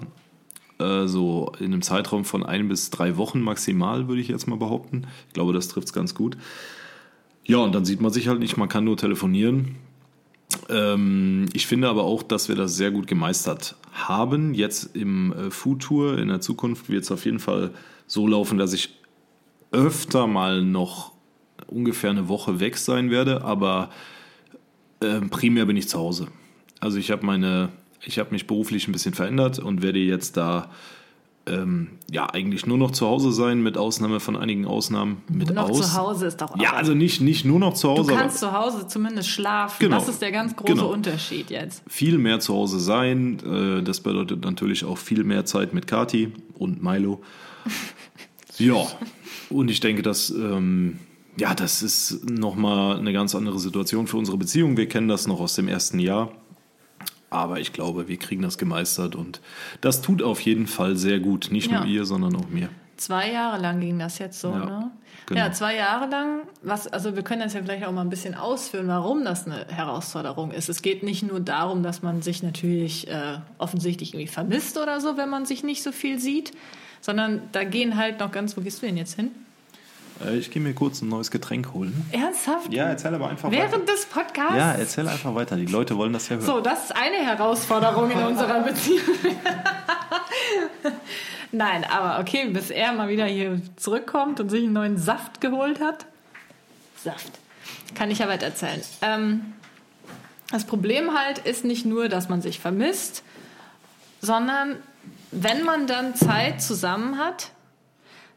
Äh, so in einem Zeitraum von ein bis drei Wochen maximal, würde ich jetzt mal behaupten. Ich glaube, das trifft es ganz gut. Ja, und dann sieht man sich halt nicht, man kann nur telefonieren. Ähm, ich finde aber auch, dass wir das sehr gut gemeistert haben. Jetzt im äh, Futur, in der Zukunft wird es auf jeden Fall so laufen, dass ich öfter mal noch ungefähr eine Woche weg sein werde, aber ähm, primär bin ich zu Hause. Also ich habe meine, ich habe mich beruflich ein bisschen verändert und werde jetzt da ähm, ja eigentlich nur noch zu Hause sein, mit Ausnahme von einigen Ausnahmen. Mit Noch aus. zu Hause ist doch auch. Ja, also nicht, nicht nur noch zu du Hause, kannst zu Hause zumindest schlafen. Genau. Das ist der ganz große Genau. Unterschied jetzt. viel mehr zu Hause sein. Äh, das bedeutet natürlich auch viel mehr Zeit mit Kati und Milo. [laughs] Ja, und ich denke, dass ähm, ja, das ist nochmal eine ganz andere Situation für unsere Beziehung. Wir kennen das noch aus dem ersten Jahr. Aber ich glaube, wir kriegen das gemeistert und das tut auf jeden Fall sehr gut. Nicht Ja. nur ihr, sondern auch mir. Zwei Jahre lang ging das jetzt so, Ja, ne? genau. Ja, zwei Jahre lang. Was, also wir können das ja vielleicht auch mal ein bisschen ausführen, warum das eine Herausforderung ist. Es geht nicht nur darum, dass man sich natürlich äh, offensichtlich irgendwie vermisst oder so, wenn man sich nicht so viel sieht, sondern da gehen halt noch ganz. Wo gehst du denn jetzt hin? Äh, ich gehe mir kurz ein neues Getränk holen. Ernsthaft? Ja, erzähl aber einfach weiter. Während des Podcasts? Ja, erzähl einfach weiter. Die Leute wollen das ja hören. So, das ist eine Herausforderung in unserer Beziehung. [laughs] Nein, aber okay, bis er mal wieder hier zurückkommt und sich einen neuen Saft geholt hat. Saft. Kann ich ja weiter erzählen. Ähm, das Problem halt ist nicht nur, dass man sich vermisst, sondern wenn man dann Zeit zusammen hat,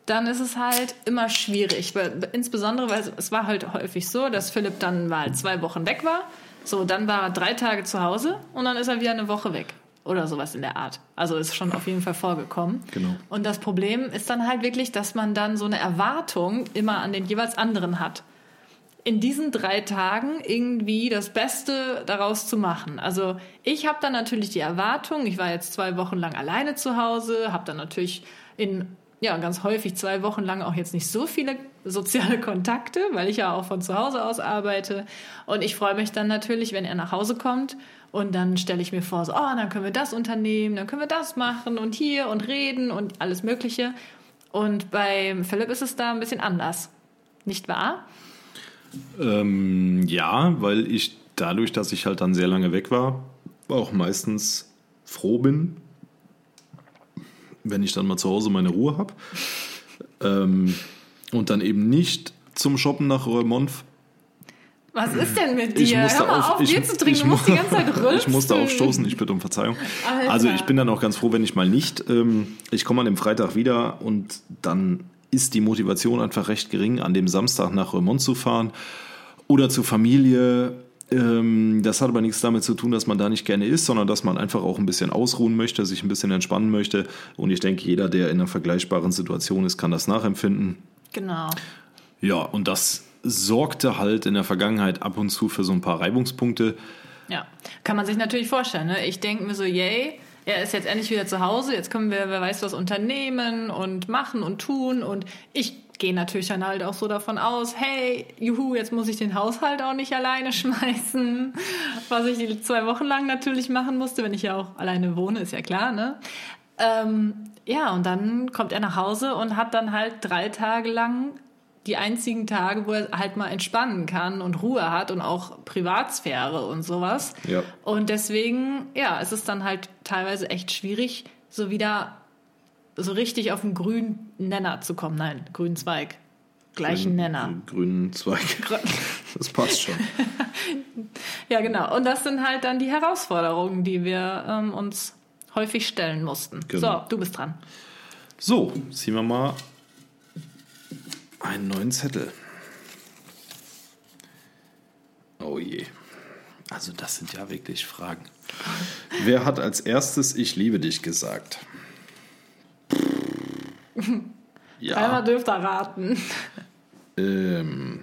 dann ist es halt immer schwierig. Weil, insbesondere, weil es war halt häufig so, dass Philipp dann mal zwei Wochen weg war. So, dann war er drei Tage zu Hause und dann ist er wieder eine Woche weg. Oder sowas in der Art. Also ist schon auf jeden Fall vorgekommen. Genau. Und das Problem ist dann halt wirklich, dass man dann so eine Erwartung immer an den jeweils anderen hat. In diesen drei Tagen irgendwie das Beste daraus zu machen. Also ich habe dann natürlich die Erwartung, ich war jetzt zwei Wochen lang alleine zu Hause, habe dann natürlich in ja, ganz häufig zwei Wochen lang auch jetzt nicht so viele soziale [laughs] Kontakte, weil ich ja auch von zu Hause aus arbeite. Und ich freue mich dann natürlich, wenn er nach Hause kommt und dann stelle ich mir vor, so, oh, dann können wir das unternehmen, dann können wir das machen und hier und reden und alles Mögliche. Und bei Philipp ist es da ein bisschen anders. Nicht wahr? Ähm, ja, weil ich dadurch, dass ich halt dann sehr lange weg war, auch meistens froh bin, wenn ich dann mal zu Hause meine Ruhe habe. Ähm, und dann eben nicht zum Shoppen nach Remonf Was ist denn mit dir? Hör mal auf, auf, ich, Bier zu trinken. ich, du musst die ganze Zeit rülpsen. [laughs] ich musste aufstoßen, ich bitte um Verzeihung. Alter. Also ich bin dann auch ganz froh, wenn ich mal nicht. Ähm, ich komme an dem Freitag wieder und dann ist die Motivation einfach recht gering, an dem Samstag nach Remont zu fahren oder zur Familie. Ähm, das hat aber nichts damit zu tun, dass man da nicht gerne ist, sondern dass man einfach auch ein bisschen ausruhen möchte, sich ein bisschen entspannen möchte. Und ich denke, jeder, der in einer vergleichbaren Situation ist, kann das nachempfinden. Genau. Ja, und das sorgte halt in der Vergangenheit ab und zu für so ein paar Reibungspunkte. Ja, kann man sich natürlich vorstellen. Ne? Ich denke mir so, yay, er ist jetzt endlich wieder zu Hause, jetzt können wir, wer weiß was, unternehmen und machen und tun. Und ich gehe natürlich dann halt auch so davon aus, hey, juhu, jetzt muss ich den Haushalt auch nicht alleine [laughs] schmeißen, was ich die zwei Wochen lang natürlich machen musste, wenn ich ja auch alleine wohne, ist ja klar, ne? Ähm, ja, und dann kommt er nach Hause und hat dann halt drei Tage lang die einzigen Tage, wo er halt mal entspannen kann und Ruhe hat und auch Privatsphäre und sowas. Ja. Und deswegen, ja, es ist dann halt teilweise echt schwierig, so wieder so richtig auf den grünen Nenner zu kommen. Nein, grünen Zweig. Gleichen Nenner. Grünen Zweig. [laughs] Das passt schon. [laughs] Ja, genau. Und das sind halt dann die Herausforderungen, die wir ähm, uns häufig stellen mussten. Genau. So, du bist dran. So, ziehen wir mal einen neuen Zettel. Oh je. Also das sind ja wirklich Fragen. [laughs] Wer hat als erstes Ich liebe dich gesagt? [laughs] Ja, dürft ihr raten. ähm,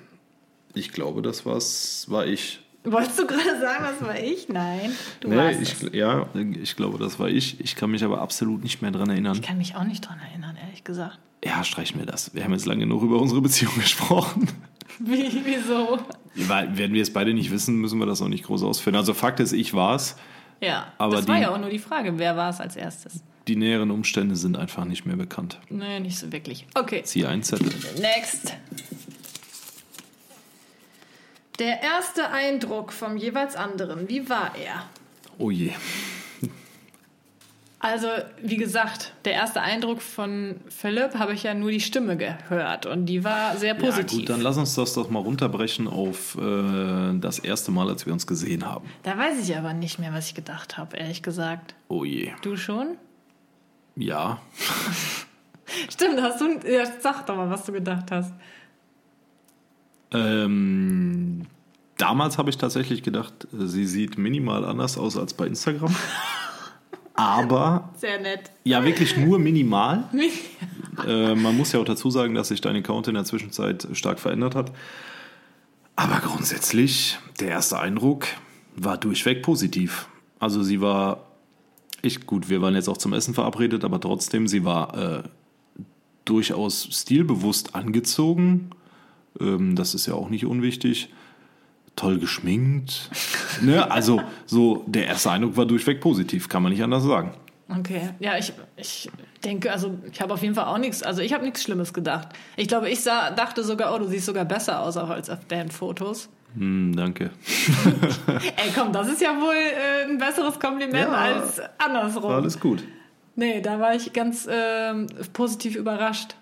ich glaube, das war's, war ich. Wolltest du gerade sagen, das war ich? Nein, du Nee, warst ich, es. ja, ich glaube, das war ich. Ich kann mich aber absolut nicht mehr dran erinnern. Ich kann mich auch nicht dran erinnern, ehrlich gesagt. Ja, streichen wir das. Wir haben jetzt lange genug über unsere Beziehung [laughs] gesprochen. Wie, wieso? Weil, Werden wir es beide nicht wissen, müssen wir das auch nicht groß ausführen. Also Fakt ist, ich war es. Ja, Aber das war die- ja auch nur die Frage, wer war es als erstes? Die näheren Umstände sind einfach nicht mehr bekannt. Nee, nicht so wirklich. Okay, Zieh einen Zettel. next. Der erste Eindruck vom jeweils anderen, wie war er? Oh je. Also, wie gesagt, der erste Eindruck von Philipp habe ich ja nur die Stimme gehört und die war sehr Ja, positiv. gut, dann lass uns das doch mal runterbrechen auf äh, das erste Mal, als wir uns gesehen haben. da weiß ich aber nicht mehr, was ich gedacht habe, ehrlich gesagt. Oh je. Du schon? Ja. [laughs] Stimmt, hast du. Ja, sag doch mal, was du gedacht hast. Ähm, damals habe ich tatsächlich gedacht, äh, sie sieht minimal anders aus als bei Instagram. [laughs] Aber Sehr nett. ja, wirklich nur [laughs] minimal. Äh, man muss ja auch dazu sagen, dass sich dein Account in der Zwischenzeit stark verändert hat. Aber grundsätzlich, der erste Eindruck war durchweg positiv. Also sie war, ich gut, wir waren jetzt auch zum Essen verabredet, aber trotzdem, sie war äh, durchaus stilbewusst angezogen. Ähm, das ist ja auch nicht unwichtig. Toll geschminkt. ne? Also so, der erste Eindruck war durchweg positiv, kann man nicht anders sagen. Okay, ja, ich, ich denke, also ich habe auf jeden Fall auch nichts, also ich habe nichts Schlimmes gedacht. Ich glaube, ich sah, dachte sogar, oh, du siehst sogar besser aus auch als auf den Fotos. Hm, danke. [laughs] Ey, komm, das ist ja wohl äh, ein besseres Kompliment Ja. als andersrum. Alles gut. Nee, da war ich ganz ähm, positiv überrascht,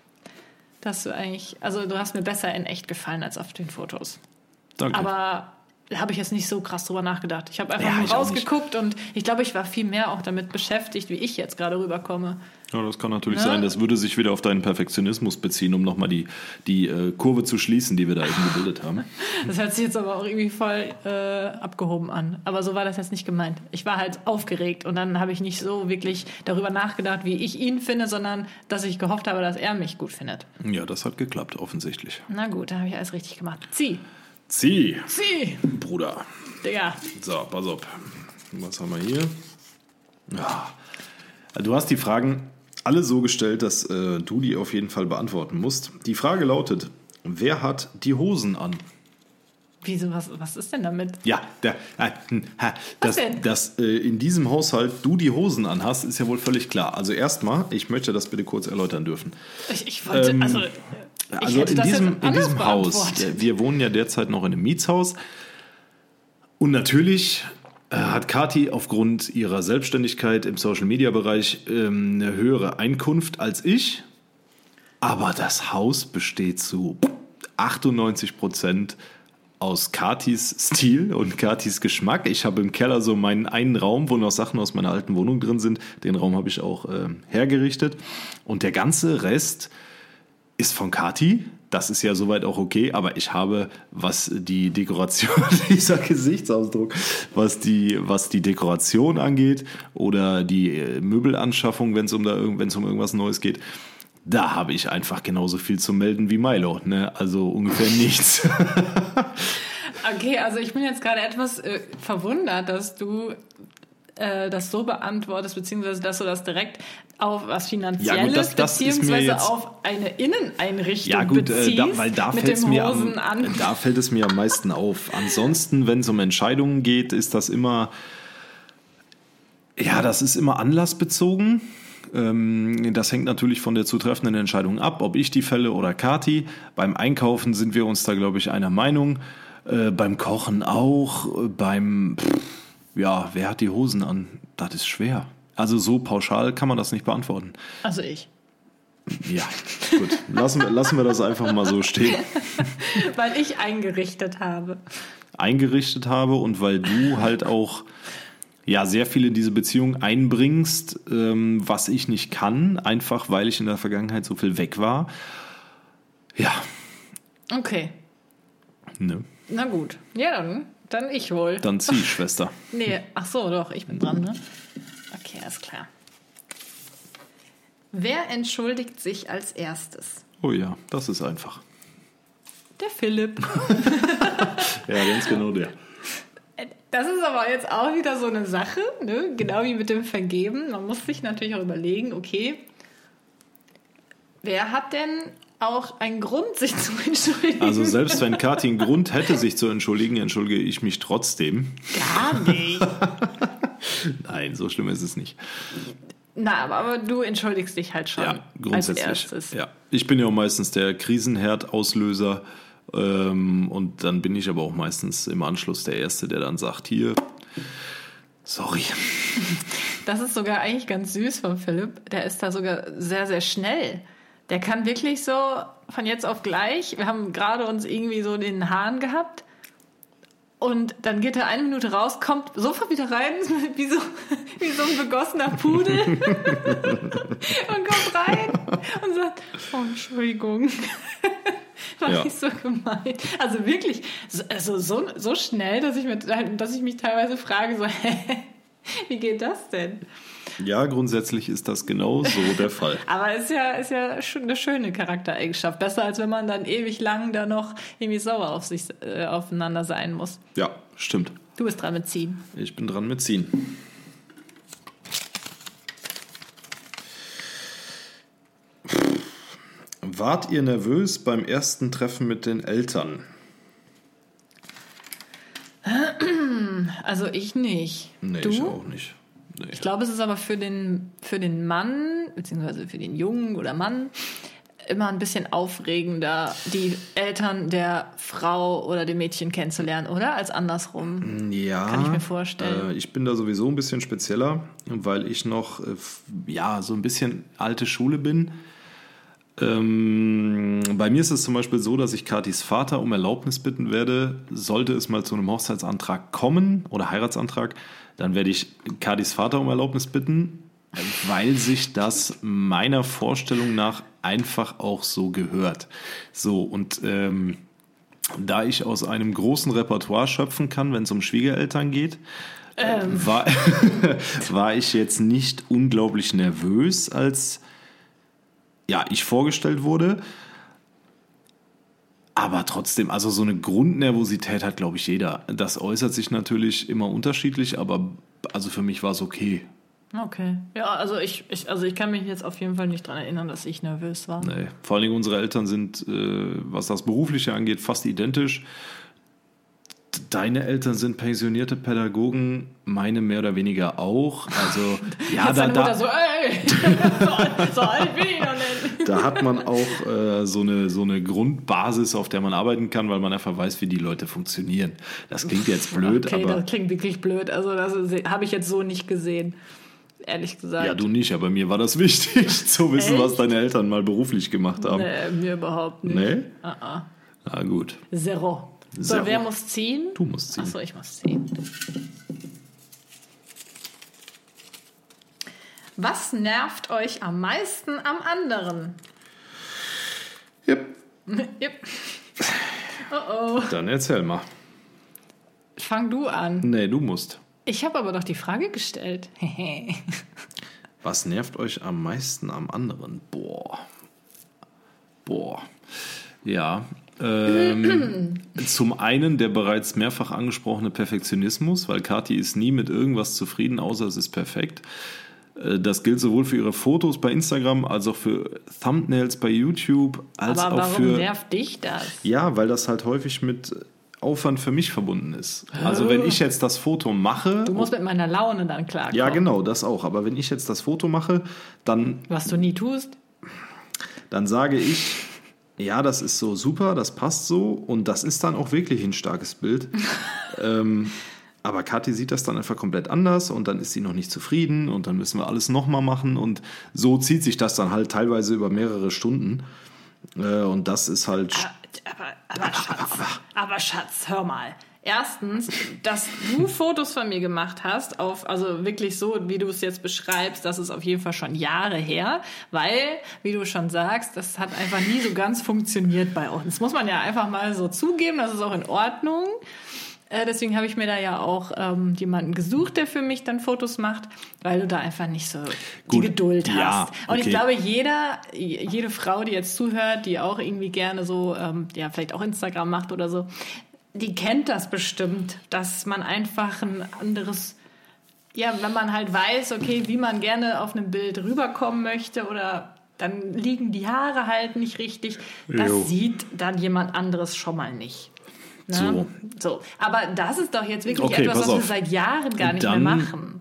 dass du eigentlich, also du hast mir besser in echt gefallen als auf den Fotos. Danke. Aber da habe ich jetzt nicht so krass drüber nachgedacht. Ich habe einfach Ja, nur rausgeguckt und ich glaube, ich war viel mehr auch damit beschäftigt, wie ich jetzt gerade rüberkomme. Ja, das kann natürlich Ne? sein. Das würde sich wieder auf deinen Perfektionismus beziehen, um nochmal die, die äh, Kurve zu schließen, die wir da eben [laughs] gebildet haben. Das hört sich jetzt aber auch irgendwie voll äh, abgehoben an. Aber so war das jetzt nicht gemeint. Ich war halt aufgeregt und dann habe ich nicht so wirklich darüber nachgedacht, wie ich ihn finde, sondern dass ich gehofft habe, dass er mich gut findet. Ja, das hat geklappt, offensichtlich. Na gut, da habe ich alles richtig gemacht. Zieh, Zieh, zieh, Bruder. Digga. So, pass auf. Was haben wir hier? Ja. Du hast die Fragen alle so gestellt, dass äh, du die auf jeden Fall beantworten musst. Die Frage lautet: Wer hat die Hosen an? Wieso, was, was ist denn damit? Ja, der, äh, hm, dass, dass äh, in diesem Haushalt du die Hosen anhast, ist ja wohl völlig klar. Also erstmal, ich möchte das bitte kurz erläutern dürfen. Ich, ich wollte, Ähm, also, Also in diesem, in diesem Haus, äh, wir wohnen ja derzeit noch in einem Mietshaus. Und natürlich äh, hat Kati aufgrund ihrer Selbstständigkeit im Social-Media-Bereich ähm, eine höhere Einkunft als ich. Aber das Haus besteht zu 98 Prozent aus Katis Stil und Katis Geschmack. Ich habe im Keller so meinen einen Raum, wo noch Sachen aus meiner alten Wohnung drin sind. Den Raum habe ich auch äh, hergerichtet. Und der ganze Rest ist von Kati. Das ist ja soweit auch okay, aber ich habe, was die Dekoration, [laughs] dieser Gesichtsausdruck, was die, was die Dekoration angeht oder die äh, Möbelanschaffung, wenn es um da um irgendwas Neues geht, da habe ich einfach genauso viel zu melden wie Milo. Ne? Also ungefähr [laughs] nichts. Okay, also ich bin jetzt gerade etwas äh, verwundert, dass du äh, das so beantwortest, beziehungsweise dass du das direkt auf was Finanzielles, Ja, gut, das- das beziehungsweise jetzt- auf eine Inneneinrichtung Ja gut, äh, beziehst, da, weil da mit fällt dem mir am, Hosen an. da fällt es mir am meisten auf. Ansonsten, wenn es um Entscheidungen geht, ist das immer ja, das ist immer anlassbezogen. Ähm, Das hängt natürlich von der zutreffenden Entscheidung ab, ob ich die fälle oder Kati. Beim Einkaufen sind wir uns da, glaube ich, einer Meinung. Äh, beim Kochen auch. Äh, Beim, pff, ja, wer hat die Hosen an? Das ist schwer. Also so pauschal kann man das nicht beantworten. Also ich. Ja, gut. Lassen wir, lassen wir das einfach mal so stehen. [laughs] Weil ich eingerichtet habe. eingerichtet habe und weil du halt auch ja sehr viel in diese Beziehung einbringst, ähm, was ich nicht kann, einfach weil ich in der Vergangenheit so viel weg war. Ja, Okay. ne? Na gut. Ja, dann, dann ich wohl. Dann zieh, Schwester. [laughs] Nee, ach so, doch, ich bin dran, ne? Okay, alles klar. Wer entschuldigt sich als erstes? Oh ja, das ist einfach. Der Philipp. [laughs] [laughs] Ja, ganz genau der. Das ist aber jetzt auch wieder so eine Sache, ne? genau wie mit dem Vergeben. Man muss sich natürlich auch überlegen, okay, wer hat denn auch einen Grund, sich [laughs] zu entschuldigen? Also selbst wenn Kathi einen Grund hätte, sich zu entschuldigen, entschuldige ich mich trotzdem. Gar nicht. [laughs] Nein, so schlimm ist es nicht. Na, aber, aber du entschuldigst dich halt schon Ja, als grundsätzlich. erstes. Ja. Ich bin ja auch meistens der Krisenherd-Auslöser. Ähm, und dann bin ich aber auch meistens im Anschluss der Erste, der dann sagt, hier, sorry. Das ist sogar eigentlich ganz süß von Philipp. Der ist da sogar sehr, sehr schnell. Der kann wirklich so von jetzt auf gleich. Wir haben gerade uns irgendwie so den Hahn gehabt. Und dann geht er eine Minute raus, kommt sofort wieder rein, [laughs] wie so, wie so ein begossener Pudel. [laughs] und kommt rein und sagt, oh, Entschuldigung. [laughs] War Ja. nicht so gemeint. Also wirklich, so, also so, so schnell, dass ich, mit, dass ich mich teilweise frage, so, hä, wie geht das denn? Ja, grundsätzlich ist das genau so der Fall. [laughs] Aber ist ja, ist ja schon eine schöne Charaktereigenschaft. Besser, als wenn man dann ewig lang da noch irgendwie sauer auf sich äh, aufeinander sein muss. Ja, stimmt. Du bist dran mit ziehen. Ich bin dran mit Ziehen. Wart ihr nervös beim ersten Treffen mit den Eltern? [clears throat] Also ich nicht. Nee, du? ich auch nicht. Nee. Ich glaube, es ist aber für den, für den Mann, beziehungsweise für den Jungen oder Mann, immer ein bisschen aufregender, die Eltern der Frau oder dem Mädchen kennenzulernen, oder? Als andersrum. Ja, Kann ich mir vorstellen. Äh, ich bin da sowieso ein bisschen spezieller, weil ich noch äh, ja so ein bisschen alte Schule bin. Ähm, bei mir ist es zum Beispiel so, dass ich Katis Vater um Erlaubnis bitten werde, sollte es mal zu einem Hochzeitsantrag kommen oder Heiratsantrag, dann werde ich Katis Vater um Erlaubnis bitten, weil sich das meiner Vorstellung nach einfach auch so gehört. So, und ähm, da ich aus einem großen Repertoire schöpfen kann, wenn es um Schwiegereltern geht, war, [laughs] war ich jetzt nicht unglaublich nervös, als ja, ich vorgestellt wurde. Aber trotzdem, also so eine Grundnervosität hat, glaube ich, jeder. Das äußert sich natürlich immer unterschiedlich, aber also für mich war es okay. Okay. Ja, also ich, ich, also ich kann mich jetzt auf jeden Fall nicht daran erinnern, dass ich nervös war. Nee. Vor allen Dingen unsere Eltern sind, äh, was das Berufliche angeht, fast identisch. Deine Eltern sind pensionierte Pädagogen, meine mehr oder weniger auch. Also [laughs] ja, da, da, so, ey, [laughs] so, alt bin ich. Da hat man auch äh, so, eine, so eine Grundbasis, auf der man arbeiten kann, weil man einfach weiß, wie die Leute funktionieren. Das klingt jetzt blöd, Okay, aber das klingt wirklich blöd. Also das habe ich jetzt so nicht gesehen. Ehrlich gesagt. ja, du nicht, aber mir war das [laughs] wichtig, zu wissen, was Echt? deine Eltern mal beruflich gemacht haben. Nee, mir überhaupt nicht. Nee? Ah, ah. Na gut. Zero. So, Sehr wer muss ziehen? Du musst ziehen. Achso, ich muss ziehen. Was nervt euch am meisten am anderen? Yep. [laughs] Yep. Oh oh. Dann erzähl mal. Fang du an. Nee, du musst. Ich habe aber doch die Frage gestellt. [laughs] Was nervt euch am meisten am anderen? Boah. Boah. Ja. Ähm, [clears throat] zum einen der bereits mehrfach angesprochene Perfektionismus, weil Kathi ist nie mit irgendwas zufrieden, außer es ist perfekt. Äh, Das gilt sowohl für ihre Fotos bei Instagram als auch für Thumbnails bei YouTube, als aber auch warum für. nervt dich das? Ja, weil das halt häufig mit Aufwand für mich verbunden ist. Also wenn ich jetzt das Foto mache. Du musst mit meiner Laune dann klarkommen. ja, genau, das auch. Aber wenn ich jetzt das Foto mache, dann Was du nie tust. dann sage ich, ja, das ist so super, das passt so und das ist dann auch wirklich ein starkes Bild. [laughs] ähm, aber Kathi sieht das dann einfach komplett anders und dann ist sie noch nicht zufrieden und dann müssen wir alles nochmal machen und so zieht sich das dann halt teilweise über mehrere Stunden. Äh, und das ist halt. Aber, aber, Schatz, aber Schatz, hör mal. Erstens, dass du [laughs] Fotos von mir gemacht hast, auf, also wirklich so, wie du es jetzt beschreibst, das ist auf jeden Fall schon Jahre her, weil, wie du schon sagst, das hat einfach nie so ganz funktioniert bei uns. Muss man ja einfach mal so zugeben, das ist auch in Ordnung. Äh, Deswegen habe ich mir da ja auch ähm, jemanden gesucht, der für mich dann Fotos macht, weil du da einfach nicht so die Gut, Geduld hast. ja, Und ich okay. glaube, jeder, jede Frau, die jetzt zuhört, die auch irgendwie gerne so, ähm, ja, vielleicht auch Instagram macht oder so, die kennt das bestimmt, dass man einfach ein anderes, ja, wenn man halt weiß, okay, wie man gerne auf einem Bild rüberkommen möchte oder dann liegen die Haare halt nicht richtig, das Jo. sieht dann jemand anderes schon mal nicht. Ne? So. so. Aber das ist doch jetzt wirklich Okay, etwas, was wir auf. seit Jahren gar nicht Dann- mehr machen.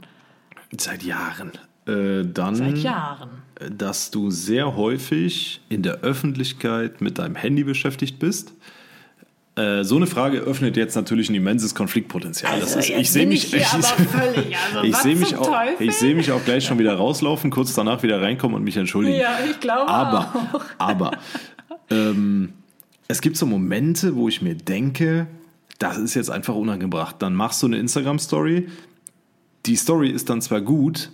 Seit Jahren. Äh, dann, Seit Jahren. dass du sehr häufig in der Öffentlichkeit mit deinem Handy beschäftigt bist. Äh, so eine Frage öffnet jetzt natürlich ein immenses Konfliktpotenzial. das ist, Also, jetzt ich sehe mich, ich also [laughs] ich sehe mich auch, ich sehe mich auch gleich schon wieder rauslaufen, kurz danach wieder reinkommen und mich entschuldigen. Ja, ich glaube aber, auch. aber [laughs] ähm, es gibt so Momente, wo ich mir denke, das ist jetzt einfach unangebracht. Dann machst du eine Instagram-Story. Die Story ist dann zwar gut,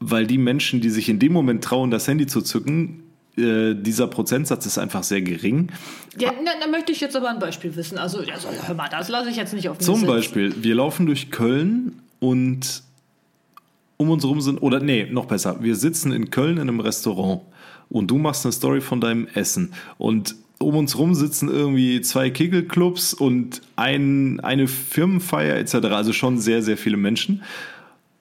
weil die Menschen, die sich in dem Moment trauen, das Handy zu zücken, äh, dieser Prozentsatz ist einfach sehr gering. Ja, na, da möchte ich jetzt aber ein Beispiel wissen. Also, also hör mal, das lasse ich jetzt nicht auf mich Zum sitzen. Beispiel, wir laufen durch Köln und um uns rum sind, oder nee, noch besser, wir sitzen in Köln in einem Restaurant und du machst eine Story von deinem Essen und um uns rum sitzen irgendwie zwei Kegelclubs und ein, eine Firmenfeier etc., also schon sehr, sehr viele Menschen.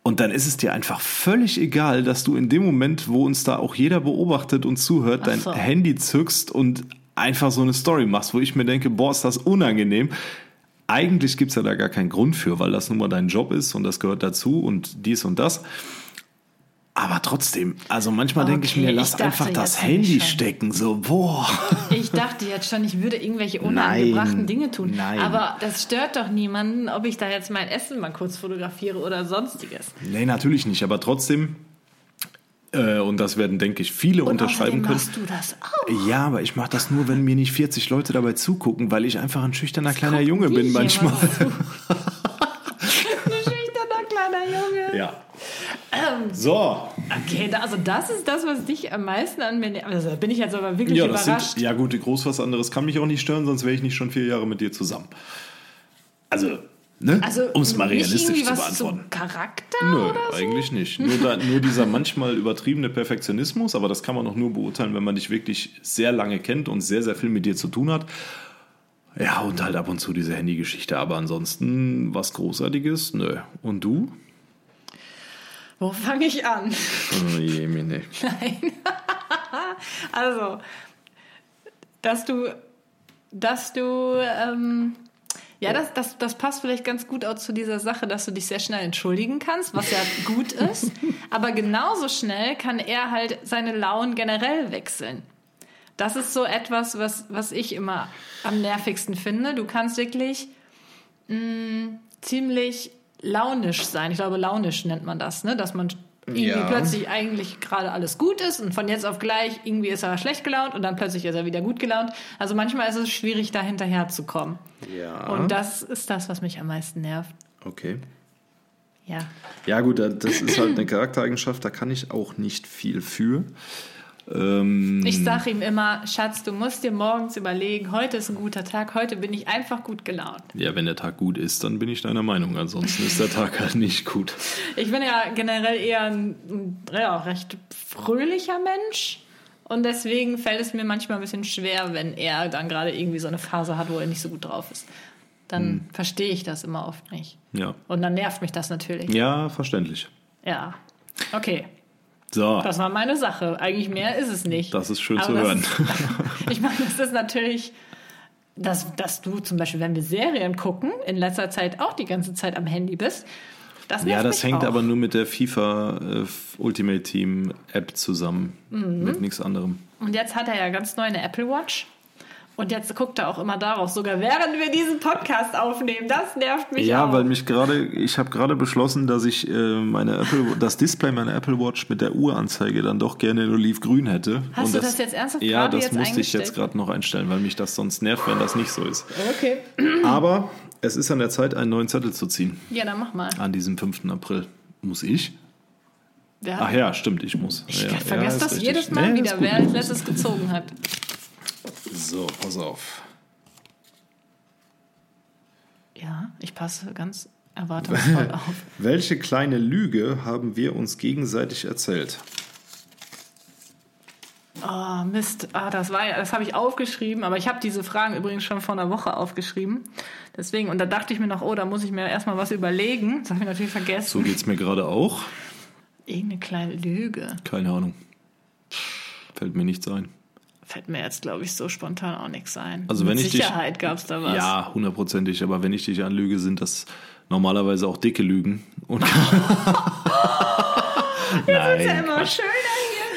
Und dann ist es dir einfach völlig egal, dass du in dem Moment, wo uns da auch jeder beobachtet und zuhört, dein so. Handy zückst und einfach so eine Story machst, wo ich mir denke, boah, ist das unangenehm. Eigentlich gibt's ja da gar keinen Grund für, weil das nun mal dein Job ist und das gehört dazu und dies und das. Aber trotzdem, also manchmal denke ich Okay, mir, ich lass dachte einfach das Handy stecken. So, boah. Ich dachte jetzt schon, ich würde irgendwelche unangebrachten Nein, Dinge tun. nein. Aber das stört doch niemanden, ob ich da jetzt mein Essen mal kurz fotografiere oder sonstiges. Nee, natürlich nicht, aber trotzdem, äh, und das werden, denke ich, viele Und unterschreiben können. machst du das auch. Ja, aber ich mache das nur, wenn mir nicht 40 Leute dabei zugucken, weil ich einfach ein schüchterner kleiner Gucken Junge bin manchmal. [laughs] [laughs] Ein schüchterner kleiner Junge. Ja. So. Okay, also das ist das, was dich am meisten an mir. Also da bin ich jetzt aber wirklich Ja, das überrascht. sind, ja gut, groß was anderes kann mich auch nicht stören, sonst wäre ich nicht schon vier Jahre mit dir zusammen. Also, ne? also um es mal realistisch zu beantworten. Zum Charakter Nö, oder so? eigentlich nicht. Nur, da, nur dieser manchmal übertriebene Perfektionismus, aber das kann man auch nur beurteilen, wenn man dich wirklich sehr lange kennt und sehr, sehr viel mit dir zu tun hat. Ja, und halt ab und zu diese Handygeschichte, aber ansonsten was Großartiges, nö. Und du? Wo fange ich an? Oh je, Mine. [laughs] Also, dass du, dass du, ähm, ja, das, das, das passt vielleicht ganz gut auch zu dieser Sache, dass du dich sehr schnell entschuldigen kannst, was ja [laughs] gut ist. Aber genauso schnell kann er halt seine Launen generell wechseln. Das ist so etwas, was, was ich immer am nervigsten finde. Du kannst wirklich mh, ziemlich launisch sein. Ich glaube, launisch nennt man das, ne? Dass man irgendwie Ja. plötzlich eigentlich gerade alles gut ist und von jetzt auf gleich irgendwie ist er schlecht gelaunt und dann plötzlich ist er wieder gut gelaunt. Also manchmal ist es schwierig, da hinterher zu kommen. Ja. Und das ist das, was mich am meisten nervt. okay. Ja. Ja, gut, da- das ist halt eine Charaktereigenschaft, da kann ich auch nicht viel für. Ähm, Ich sage ihm immer, Schatz, du musst dir morgens überlegen, heute ist ein guter Tag, heute bin ich einfach gut gelaunt. ja, wenn der Tag gut ist, dann bin ich deiner Meinung. Ansonsten ist der Tag halt nicht gut. Ich bin ja generell eher ein, ja, recht fröhlicher Mensch. Und deswegen fällt es mir manchmal ein bisschen schwer, wenn er dann gerade irgendwie so eine Phase hat, wo er nicht so gut drauf ist. Dann verstehe ich das immer oft nicht. Ja. Und dann nervt mich das natürlich. Ja, verständlich. Ja. Okay, So, das war meine Sache. Eigentlich mehr ist es nicht. das ist schön Aber zu hören. Ist, [laughs] ich meine, das ist natürlich, dass, dass du zum Beispiel, wenn wir Serien gucken, in letzter Zeit auch die ganze Zeit am Handy bist. Das Ja, das hängt auch. aber nur mit der FIFA äh, Ultimate Team App zusammen. Mhm. Mit nichts anderem. Und jetzt hat er ja ganz neu eine Apple Watch. Und jetzt guckt er auch immer darauf, sogar während wir diesen Podcast aufnehmen. Das nervt mich Ja, auch. weil mich gerade, ich habe gerade beschlossen, dass ich äh, meine Apple, das Display meiner Apple Watch mit der Uhranzeige dann doch gerne in olivgrün hätte. Hast Und du das jetzt ernsthaft Ja, das musste ich jetzt gerade noch einstellen, weil mich das sonst nervt, wenn das nicht so ist. Okay. Aber es ist an der Zeit, einen neuen Zettel zu ziehen. Ja, dann mach mal. An diesem 5. April. Muss ich? Wer, Ach ja, stimmt, ich muss. ich ja, vergesse ja, das richtig. jedes Mal Nee, wieder, wer als letztes gezogen hat. So, pass auf. Ja, ich passe ganz erwartungsvoll [laughs] auf. Welche kleine Lüge haben wir uns gegenseitig erzählt? Oh, Mist. Ah, das war ja, das habe ich aufgeschrieben, aber ich habe diese Fragen übrigens schon vor einer Woche aufgeschrieben. Deswegen, und da dachte ich mir noch, oh, da muss ich mir erstmal was überlegen. Das habe ich natürlich So vergessen. geht's mir gerade auch. Irgendeine kleine Lüge. Keine Ahnung. Fällt mir nichts ein. Fällt mir jetzt, glaube ich, so spontan auch nichts ein. Also Mit wenn ich dich- Sicherheit gab es da was. Ja, hundertprozentig. Aber wenn ich dich anlüge, sind das normalerweise auch dicke Lügen. Und [laughs] [laughs] ist ja Nein, immer Quatsch. schöner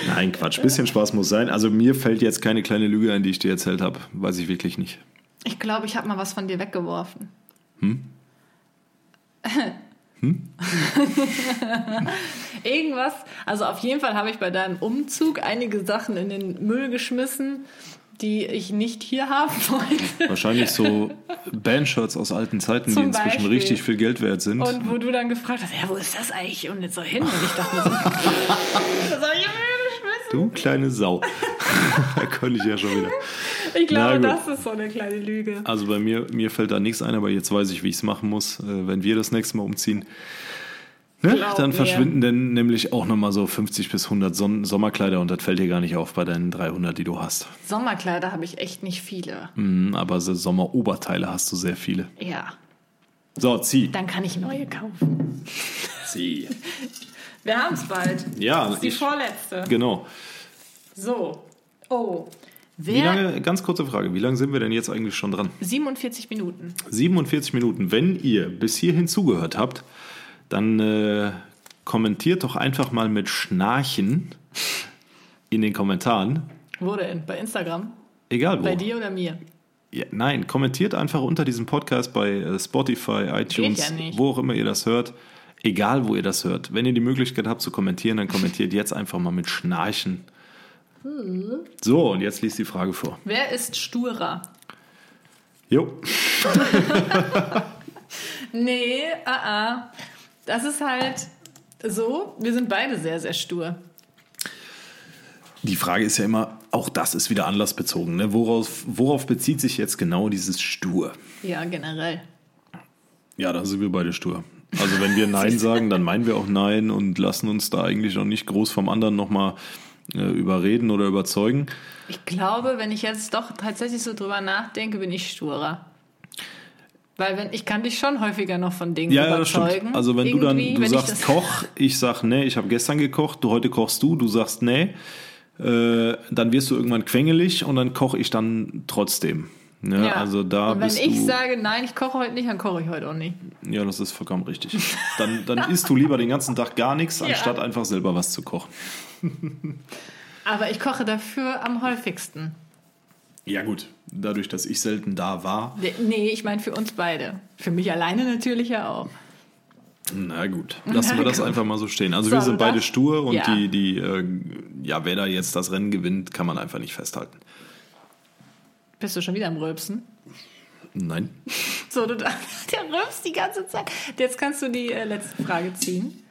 hier. Nein, Quatsch. Bisschen Spaß muss sein. Also mir fällt jetzt keine kleine Lüge ein, die ich dir erzählt habe. Weiß ich wirklich nicht. Ich glaube, ich habe mal was von dir weggeworfen. Hm? [laughs] Irgendwas, also auf jeden Fall habe ich bei deinem Umzug einige Sachen in den Müll geschmissen, die ich nicht hier haben [laughs] wollte. Wahrscheinlich so Bandshirts aus alten Zeiten, die Zum inzwischen Beispiel. richtig viel Geld wert sind. Und wo du dann gefragt hast, ja, wo ist das eigentlich? Und jetzt so hin. Und ich dachte mir so, [laughs] das habe ich im Müll geschmissen. du kleine Sau. [laughs] da könnte ich ja schon wieder. Ich glaube, das ist so eine kleine Lüge. Also bei mir, mir fällt da nichts ein, aber jetzt weiß ich, wie ich es machen muss, äh, wenn wir das nächste Mal umziehen. Ne? Dann mir. verschwinden dann nämlich auch nochmal so 50 bis 100 Son Sommerkleider und das fällt dir gar nicht auf bei deinen 300, die du hast. Sommerkleider habe ich echt nicht viele. Mhm, aber so Sommeroberteile hast du sehr viele. Ja, So, zieh. dann kann ich neue kaufen. Zieh. [laughs] Wir haben es bald. Ja, Das ist die ich- vorletzte. Genau. So. Oh. Wer? Wie lange, ganz kurze Frage, wie lange sind wir denn jetzt eigentlich schon dran? 47 Minuten. 47 Minuten. Wenn ihr bis hierhin zugehört habt, dann äh, kommentiert doch einfach mal mit Schnarchen in den Kommentaren. Wo denn? Bei Instagram? Egal wo. Bei dir oder mir? Ja, nein, kommentiert einfach unter diesem Podcast bei äh, Spotify, iTunes, ja wo auch immer ihr das hört. Egal, wo ihr das hört. Wenn ihr die Möglichkeit habt zu kommentieren, dann kommentiert jetzt einfach mal mit Schnarchen. So, und jetzt liest die Frage vor. Wer ist sturer? Jo. [laughs] Nee, ah, ah. Das ist halt so. Wir sind beide sehr, sehr stur. Die Frage ist ja immer, auch das ist wieder anlassbezogen. Ne? Worauf, worauf bezieht sich jetzt genau dieses Stur? Ja, generell. Ja, da sind wir beide stur. Also wenn wir Nein [laughs] sagen, dann meinen wir auch Nein und lassen uns da eigentlich auch nicht groß vom anderen nochmal äh, überreden oder überzeugen. Ich glaube, wenn ich jetzt doch tatsächlich so drüber nachdenke, bin ich sturer. Weil wenn ich kann dich schon häufiger noch von Dingen Ja, ja, das überzeugen. stimmt. Also wenn du dann, du ich sagst das- Koch, ich sag nee, ich habe gestern gekocht, du heute kochst du, du sagst nee, äh, dann wirst du irgendwann quengelig und dann koche ich dann trotzdem. Ne? Ja. Also da Und wenn ich du, sage, nein, ich koche heute nicht, dann koche ich heute auch nicht. ja, das ist vollkommen richtig. Dann, dann isst du lieber den ganzen Tag gar nichts, [laughs] anstatt einfach selber was zu kochen. [laughs] Aber ich koche dafür am häufigsten. Ja gut, dadurch, dass ich selten da war. Nee, ich meine für uns beide. Für mich alleine natürlich ja auch. Na gut, lassen wir das einfach mal so stehen. Also So, wir sind beide darfst- stur und Ja. die, die, äh, ja, wer da jetzt das Rennen gewinnt, kann man einfach nicht festhalten. Bist du schon wieder am Rülpsen? Nein. [laughs] So, du, [laughs] der rülpst die ganze Zeit. Jetzt kannst du die äh, letzte Frage ziehen.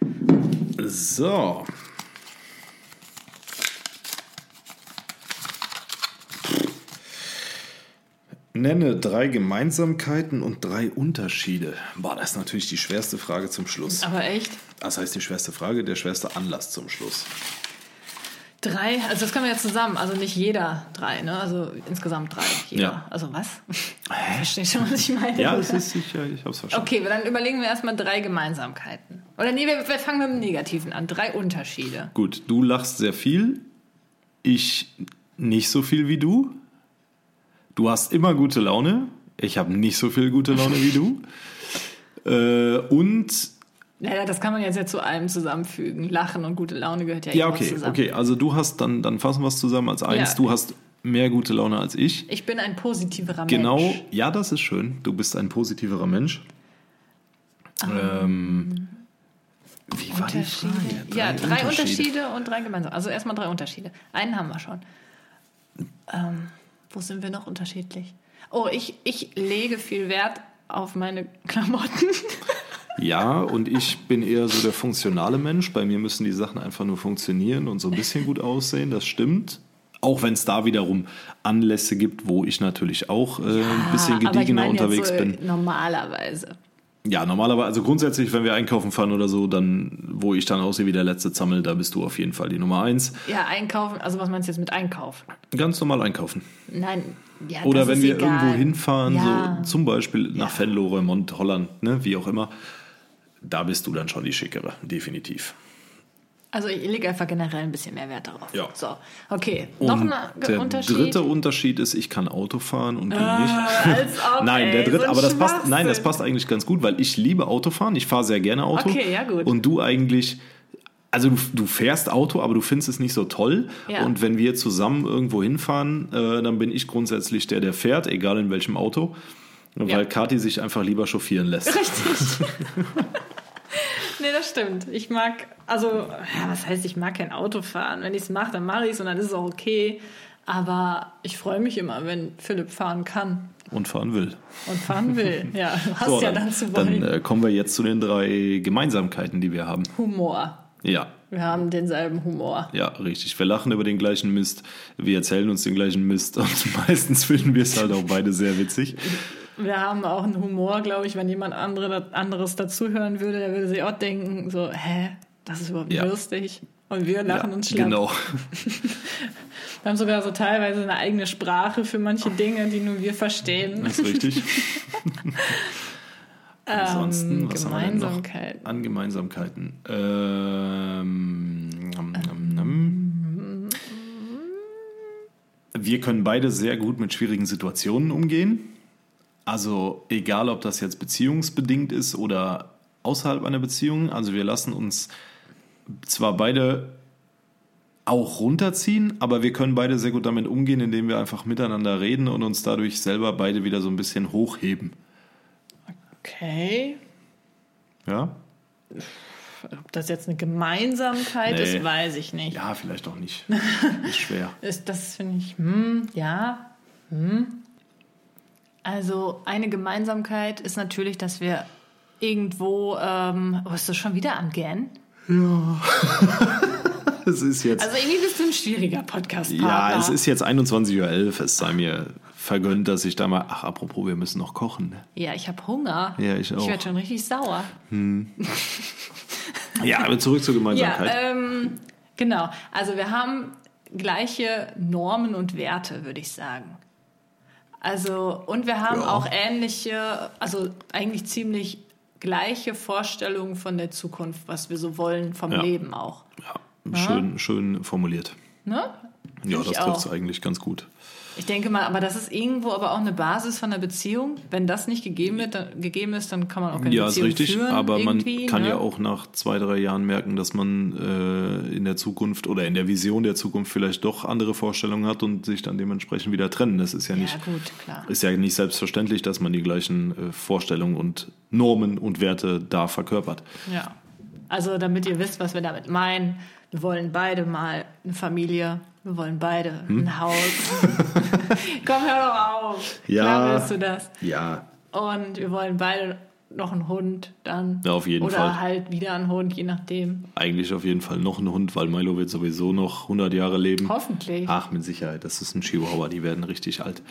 So. Nenne drei Gemeinsamkeiten und drei Unterschiede. Boah, das ist natürlich die schwerste Frage zum Schluss. Aber echt? Das heißt die schwerste Frage, der schwerste Anlass zum Schluss. Drei, also das können wir ja zusammen, also nicht jeder drei, ne? Also insgesamt drei. Jeder. Ja. Also was? Verstehst du, was ich meine? Ja, es ist sicher, ich hab's verstanden. Okay, dann überlegen wir erstmal drei Gemeinsamkeiten. Oder nee, wir, wir fangen mit dem Negativen an. Drei Unterschiede. Gut, du lachst sehr viel, ich nicht so viel wie du. Du hast immer gute Laune, ich habe nicht so viel gute Laune wie du. [laughs] Äh, und Ja, das kann man jetzt ja zu allem zusammenfügen. Lachen und gute Laune gehört ja, ja, okay, zusammen. okay. Also du hast dann, dann fassen wir es zusammen als eins. Ja. Du hast mehr gute Laune als ich. Ich bin ein positiverer Genau, Mensch. ja, das ist schön. Du bist ein positiverer Mensch. Ähm, wie war die Frage? Unterschiede. ja, drei Unterschiede. und drei gemeinsam. Also erstmal drei Unterschiede. Einen haben wir schon. Ähm, wo sind wir noch unterschiedlich? Oh, ich, ich lege viel Wert auf meine Klamotten. [laughs] Ja, und ich bin eher so der funktionale Mensch. Bei mir müssen die Sachen einfach nur funktionieren und so ein bisschen gut aussehen. Das stimmt. Auch wenn es da wiederum Anlässe gibt, wo ich natürlich auch äh, ein bisschen ich gediegener unterwegs so bin. Normalerweise. Ja, normalerweise, also grundsätzlich, wenn wir einkaufen fahren oder so, dann, wo ich dann aussehe wie der letzte Zammel, da bist du auf jeden Fall die Nummer eins. Ja, einkaufen. Also was meinst du jetzt mit einkaufen? Ganz normal einkaufen. Nein, ja, Oder wenn wir egal. irgendwo hinfahren, Ja. so zum Beispiel nach Ja. Venlo, Remont, Holland, ne, wie auch immer, da bist du dann schon die Schickere, definitiv. Also ich lege einfach generell ein bisschen mehr Wert darauf. Ja. So, okay. Noch Und ein der Unterschied. dritte Unterschied ist, ich kann Auto fahren und du Ah, nicht. als [laughs] ob, nein, der dritte, so aber das passt, nein, das passt eigentlich ganz gut, weil ich liebe Autofahren. Ich fahre sehr gerne Auto. Okay, ja, gut. Und du eigentlich, also du, du fährst Auto, aber du findest es nicht so toll. Ja. Und wenn wir zusammen irgendwo hinfahren, äh, dann bin ich grundsätzlich der, der fährt, egal in welchem Auto. Weil Ja. Kathi sich einfach lieber chauffieren lässt. Richtig. [laughs] nee, das stimmt. Ich mag, also, ja, was heißt, ich mag kein Auto fahren. Wenn ich es mache, dann mache ich es und dann ist es auch okay. Aber ich freue mich immer, wenn Philipp fahren kann Und fahren will. und fahren will. [laughs] Ja, du hast So, ja dann, dann zu dann wollen. äh, kommen wir jetzt zu den drei Gemeinsamkeiten, die wir haben. Humor. Ja, Wir haben denselben Humor. Ja, richtig. Wir lachen über den gleichen Mist, wir erzählen uns den gleichen Mist und [laughs] meistens finden wir es halt auch beide sehr witzig. Wir haben auch einen Humor, glaube ich, wenn jemand andere, anderes dazuhören würde, der würde sich auch denken, so, hä, das ist überhaupt Ja. lustig. Und wir lachen ja, uns schlapp. Genau. [laughs] Wir haben sogar so teilweise eine eigene Sprache für manche Dinge, die nur wir verstehen. Das ist richtig. [laughs] [laughs] Ansonsten, Ähm, was haben wir an Gemeinsamkeiten? Ähm, nam, nam. Wir können beide sehr gut mit schwierigen Situationen umgehen. Also egal, ob das jetzt beziehungsbedingt ist oder außerhalb einer Beziehung. Also wir lassen uns zwar beide auch runterziehen, aber wir können beide sehr gut damit umgehen, indem wir einfach miteinander reden und uns dadurch selber beide wieder so ein bisschen hochheben. Okay. Ja? Ob das jetzt eine Gemeinsamkeit Nee. ist, weiß ich nicht. Ja, vielleicht auch nicht. [laughs] Ist schwer. Ist, das finde ich, hm, ja, hm. Also eine Gemeinsamkeit ist natürlich, dass wir irgendwo, ähm, oh, ist das schon wieder am Gähnen? [laughs] Es ist jetzt. Also irgendwie bist du ein schwieriger podcast ja, es ist jetzt 21.11 Uhr. Es sei mir vergönnt, dass ich da mal. Ach, apropos, wir müssen noch kochen. Ne? Ja, ich habe Hunger. Ja, ich auch. Ich werde schon richtig sauer. Ja, aber zurück zur Ja, Gemeinsamkeit. ähm, genau. Also wir haben gleiche Normen und Werte, würde ich sagen. Also, und wir haben Ja. auch ähnliche, also eigentlich ziemlich gleiche Vorstellungen von der Zukunft, was wir so wollen vom Ja. Leben auch. ja, schön, schön formuliert. Ne? Ja, das trifft es eigentlich ganz gut. Ich denke mal, aber das ist irgendwo aber auch eine Basis von einer Beziehung. Wenn das nicht gegeben, wird, dann, gegeben ist, dann kann man auch keine Ja, ist Beziehung richtig, führen. aber man kann ne? ja auch nach zwei, drei Jahren merken, dass man äh, in der Zukunft oder in der Vision der Zukunft vielleicht doch andere Vorstellungen hat und sich dann dementsprechend wieder trennen. Das ist ja nicht, Ja, gut, klar. ist ja nicht selbstverständlich, dass man die gleichen äh, Vorstellungen und Normen und Werte da verkörpert. Ja. Also, damit ihr wisst, was wir damit meinen. Wir wollen beide mal eine Familie. Wir wollen beide Hm? ein Haus. [laughs] Komm, hör doch auf. Ja. Klar willst du das. Ja, Und wir wollen beide noch einen Hund dann. Ja, auf jeden Oder Fall. halt wieder einen Hund, je nachdem. eigentlich auf jeden Fall noch ein Hund, weil Milo wird sowieso noch 100 Jahre leben. Hoffentlich. Ach, mit Sicherheit. Das ist ein Chihuahua, die werden richtig alt.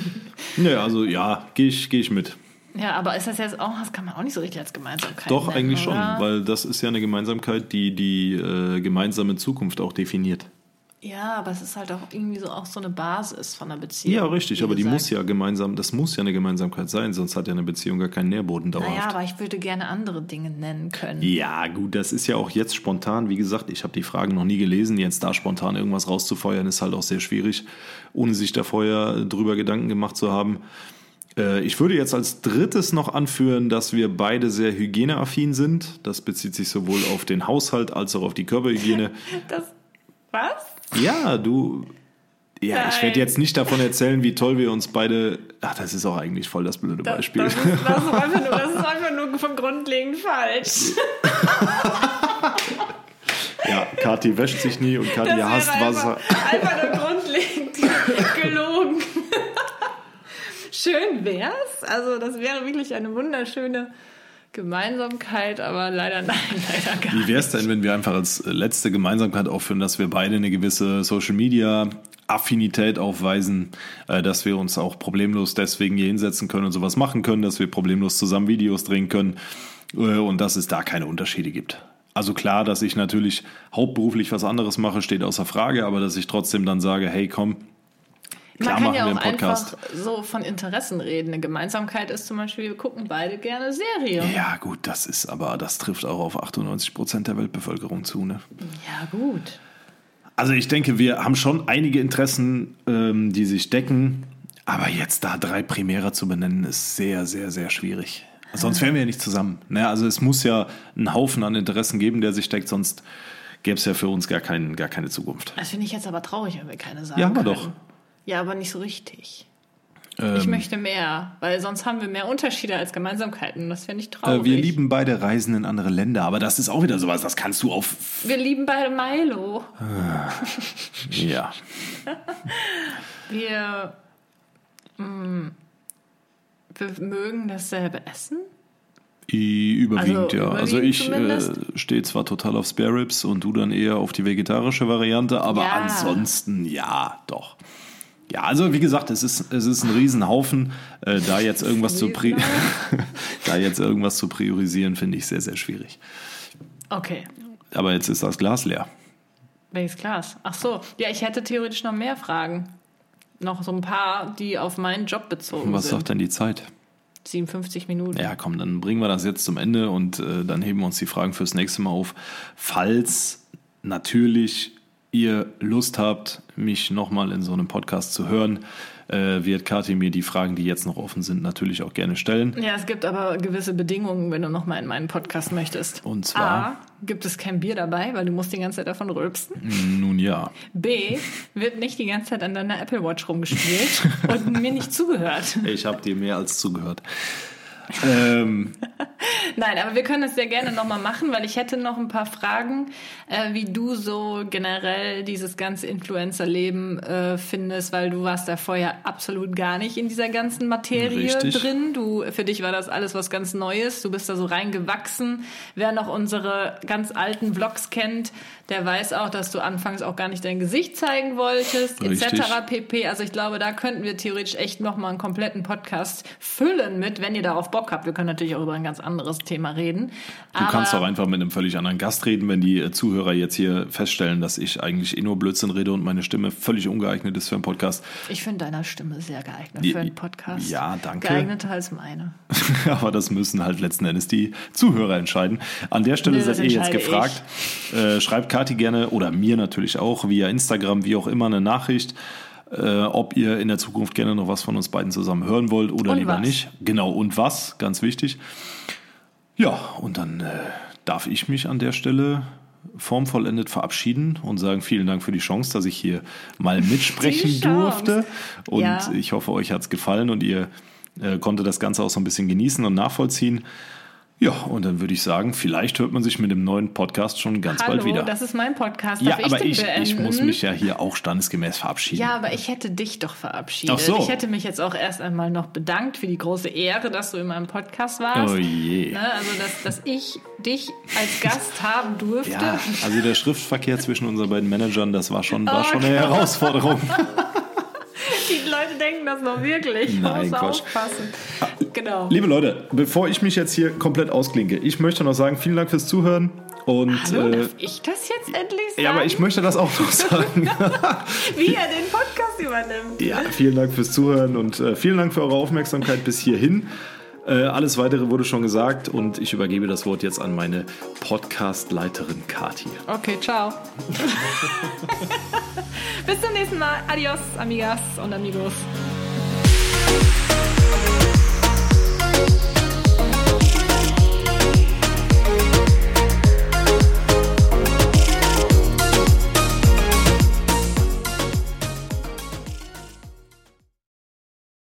[laughs] naja, also ja, gehe ich, geh ich mit. Ja, aber ist das jetzt auch, das kann man auch nicht so richtig als Gemeinsamkeit Doch, nennen, eigentlich schon, oder? weil das ist ja eine Gemeinsamkeit, die die äh, gemeinsame Zukunft auch definiert. Ja, aber es ist halt auch irgendwie so auch so eine Basis von einer Beziehung. Ja, richtig, aber die gesagt. muss ja gemeinsam, das muss ja eine Gemeinsamkeit sein, sonst hat ja eine Beziehung gar keinen Nährboden dauerhaft. Naja, aber ich würde gerne andere Dinge nennen können. Ja, gut, das ist ja auch jetzt spontan. Wie gesagt, ich habe die Fragen noch nie gelesen. Jetzt da spontan irgendwas rauszufeuern, ist halt auch sehr schwierig, ohne sich da vorher drüber Gedanken gemacht zu haben. Äh, Ich würde jetzt als drittes noch anführen, dass wir beide sehr hygieneaffin sind. Das bezieht sich sowohl auf den Haushalt als auch auf die Körperhygiene. [laughs] Das, was? Ja, du. Ja, ich Nein. werde jetzt nicht davon erzählen, wie toll wir uns beide. Ach, das ist auch eigentlich voll das blöde Das, Beispiel. das, ist, das, ist einfach nur, das ist einfach nur von grundlegend falsch. ja, Kathi wäscht sich nie und Kathi Das hasst Wasser. Einfach, einfach nur grundlegend gelogen. Schön wär's. Also, das wäre wirklich eine wunderschöne Gemeinsamkeit, aber leider nein, [laughs] leider gar Wie wäre es denn, wenn wir einfach als letzte Gemeinsamkeit aufführen, dass wir beide eine gewisse Social Media Affinität aufweisen, äh, dass wir uns auch problemlos deswegen hier hinsetzen können und sowas machen können, dass wir problemlos zusammen Videos drehen können äh, und dass es da keine Unterschiede gibt. Also klar, dass ich natürlich hauptberuflich was anderes mache, steht außer Frage, aber dass ich trotzdem dann sage, hey komm, klar Man kann machen ja wir auch einen Podcast. einfach so von Interessen reden. Eine Gemeinsamkeit ist zum Beispiel, wir gucken beide gerne Serien. Ja gut, das ist aber, das trifft auch auf 98 Prozent der Weltbevölkerung zu, ne? Ja, gut. Also ich denke, wir haben schon einige Interessen, ähm, die sich decken, aber jetzt da drei Primäre zu benennen, ist sehr, sehr, sehr schwierig. Sonst wären wir ja nicht zusammen. Ne? Also es muss ja einen Haufen an Interessen geben, der sich deckt, sonst gäbe es ja für uns gar, kein, gar keine Zukunft. Das finde ich jetzt aber traurig, wenn wir keine sagen Ja, haben wir können. doch. Ja, aber nicht so richtig. Ähm, Ich möchte mehr, weil sonst haben wir mehr Unterschiede als Gemeinsamkeiten. Das finde ich traurig. äh, wir lieben beide Reisen in andere Länder, aber das ist auch wieder sowas, das kannst du auf... Wir lieben beide Milo. Ja. [laughs] Wir, mm, wir mögen dasselbe Essen. I- Überwiegend, Also ja. Also überwiegend ich äh, stehe zwar total auf Spare Ribs und du dann eher auf die vegetarische Variante, aber Ja. ansonsten ja, doch. Ja, also wie gesagt, es ist, es ist ein Riesenhaufen. Äh, da, [laughs] jetzt irgendwas zu [laughs] da jetzt irgendwas zu priorisieren, finde ich sehr, sehr schwierig. Okay. Aber jetzt ist das Glas leer. Welches Glas? Ach so. Ja, ich hätte theoretisch noch mehr Fragen. Noch so ein paar, die auf meinen Job bezogen Was sind. sagt denn die Zeit? 57 Minuten. Ja, komm, dann bringen wir das jetzt zum Ende und äh, dann heben wir uns die Fragen fürs nächste Mal auf. Falls natürlich ihr Lust habt, mich nochmal in so einem Podcast zu hören, äh, wird Kathi mir die Fragen, die jetzt noch offen sind, natürlich auch gerne stellen. Ja, es gibt aber gewisse Bedingungen, wenn du noch mal in meinen Podcast möchtest. Und zwar? A, gibt es kein Bier dabei, weil du musst die ganze Zeit davon rülpsen. Nun ja. B, wird nicht die ganze Zeit an deiner Apple Watch rumgespielt [laughs] und mir nicht zugehört. Ich habe dir mehr als zugehört. Ähm, [laughs] Nein, aber wir können das sehr gerne nochmal machen, weil ich hätte noch ein paar Fragen, äh, wie du so generell dieses ganze Influencer-Leben äh, findest, weil du warst da vorher absolut gar nicht in dieser ganzen Materie Richtig. drin. Du, für dich war das alles was ganz Neues. Du bist da so reingewachsen. Wer noch unsere ganz alten Vlogs kennt, der weiß auch, dass du anfangs auch gar nicht dein Gesicht zeigen wolltest, Richtig. etc. pp. Also ich glaube, da könnten wir theoretisch echt nochmal einen kompletten Podcast füllen mit, wenn ihr darauf Bock habt. Wir können natürlich auch über ein ganz anderes Thema reden. du kannst auch einfach mit einem völlig anderen Gast reden, wenn die äh, Zuhörer jetzt hier feststellen, dass ich eigentlich eh nur Blödsinn rede und meine Stimme völlig ungeeignet ist für einen Podcast. Ich finde deine Stimme sehr geeignet Die- für einen Podcast. ja, danke. Geeigneter als meine. [laughs] Aber das müssen halt letzten Endes die Zuhörer entscheiden. An der Stelle Nö, seid ihr jetzt gefragt. Äh, schreibt Kati gerne oder mir natürlich auch via Instagram, wie auch immer, eine Nachricht. äh, ob ihr in der Zukunft gerne noch was von uns beiden zusammen hören wollt oder Und lieber was. nicht. Genau, und was, ganz wichtig. Ja, und dann äh, darf ich mich an der Stelle formvollendet verabschieden und sagen vielen Dank für die Chance, dass ich hier mal mitsprechen [laughs] durfte. Und Ja. ich hoffe, euch hat es gefallen und ihr äh, konntet das Ganze auch so ein bisschen genießen und nachvollziehen. Ja, und dann würde ich sagen, vielleicht hört man sich mit dem neuen Podcast schon ganz Hallo, bald wieder. das ist mein Podcast. ja, aber ich, ich beenden? muss mich ja hier auch standesgemäß verabschieden. Ja, aber ich hätte dich doch verabschiedet. Ach so. Ich hätte mich jetzt auch erst einmal noch bedankt für die große Ehre, dass du in meinem Podcast warst. Oh je. Ne, also, dass, dass ich dich als Gast [laughs] haben durfte. Ja, also der Schriftverkehr zwischen unseren beiden Managern, das war schon, war Oh schon eine. Herausforderung. [laughs] Die Leute denken das noch wirklich. Ich Nein, muss Quatsch. aufpassen. Genau. Liebe Leute, bevor ich mich jetzt hier komplett ausklinke, ich möchte noch sagen, vielen Dank fürs Zuhören. Und Hallo, äh, darf ich das jetzt endlich sagen? ja, aber ich möchte das auch noch [laughs] sagen. Wie er den Podcast übernimmt. ja, vielen Dank fürs Zuhören und äh, vielen Dank für eure Aufmerksamkeit bis hierhin. Äh, alles weitere wurde schon gesagt und ich übergebe das Wort jetzt an meine Podcast-Leiterin Kathi. Okay, ciao. [laughs] Bis zum nächsten Mal. Adios, amigas und amigos.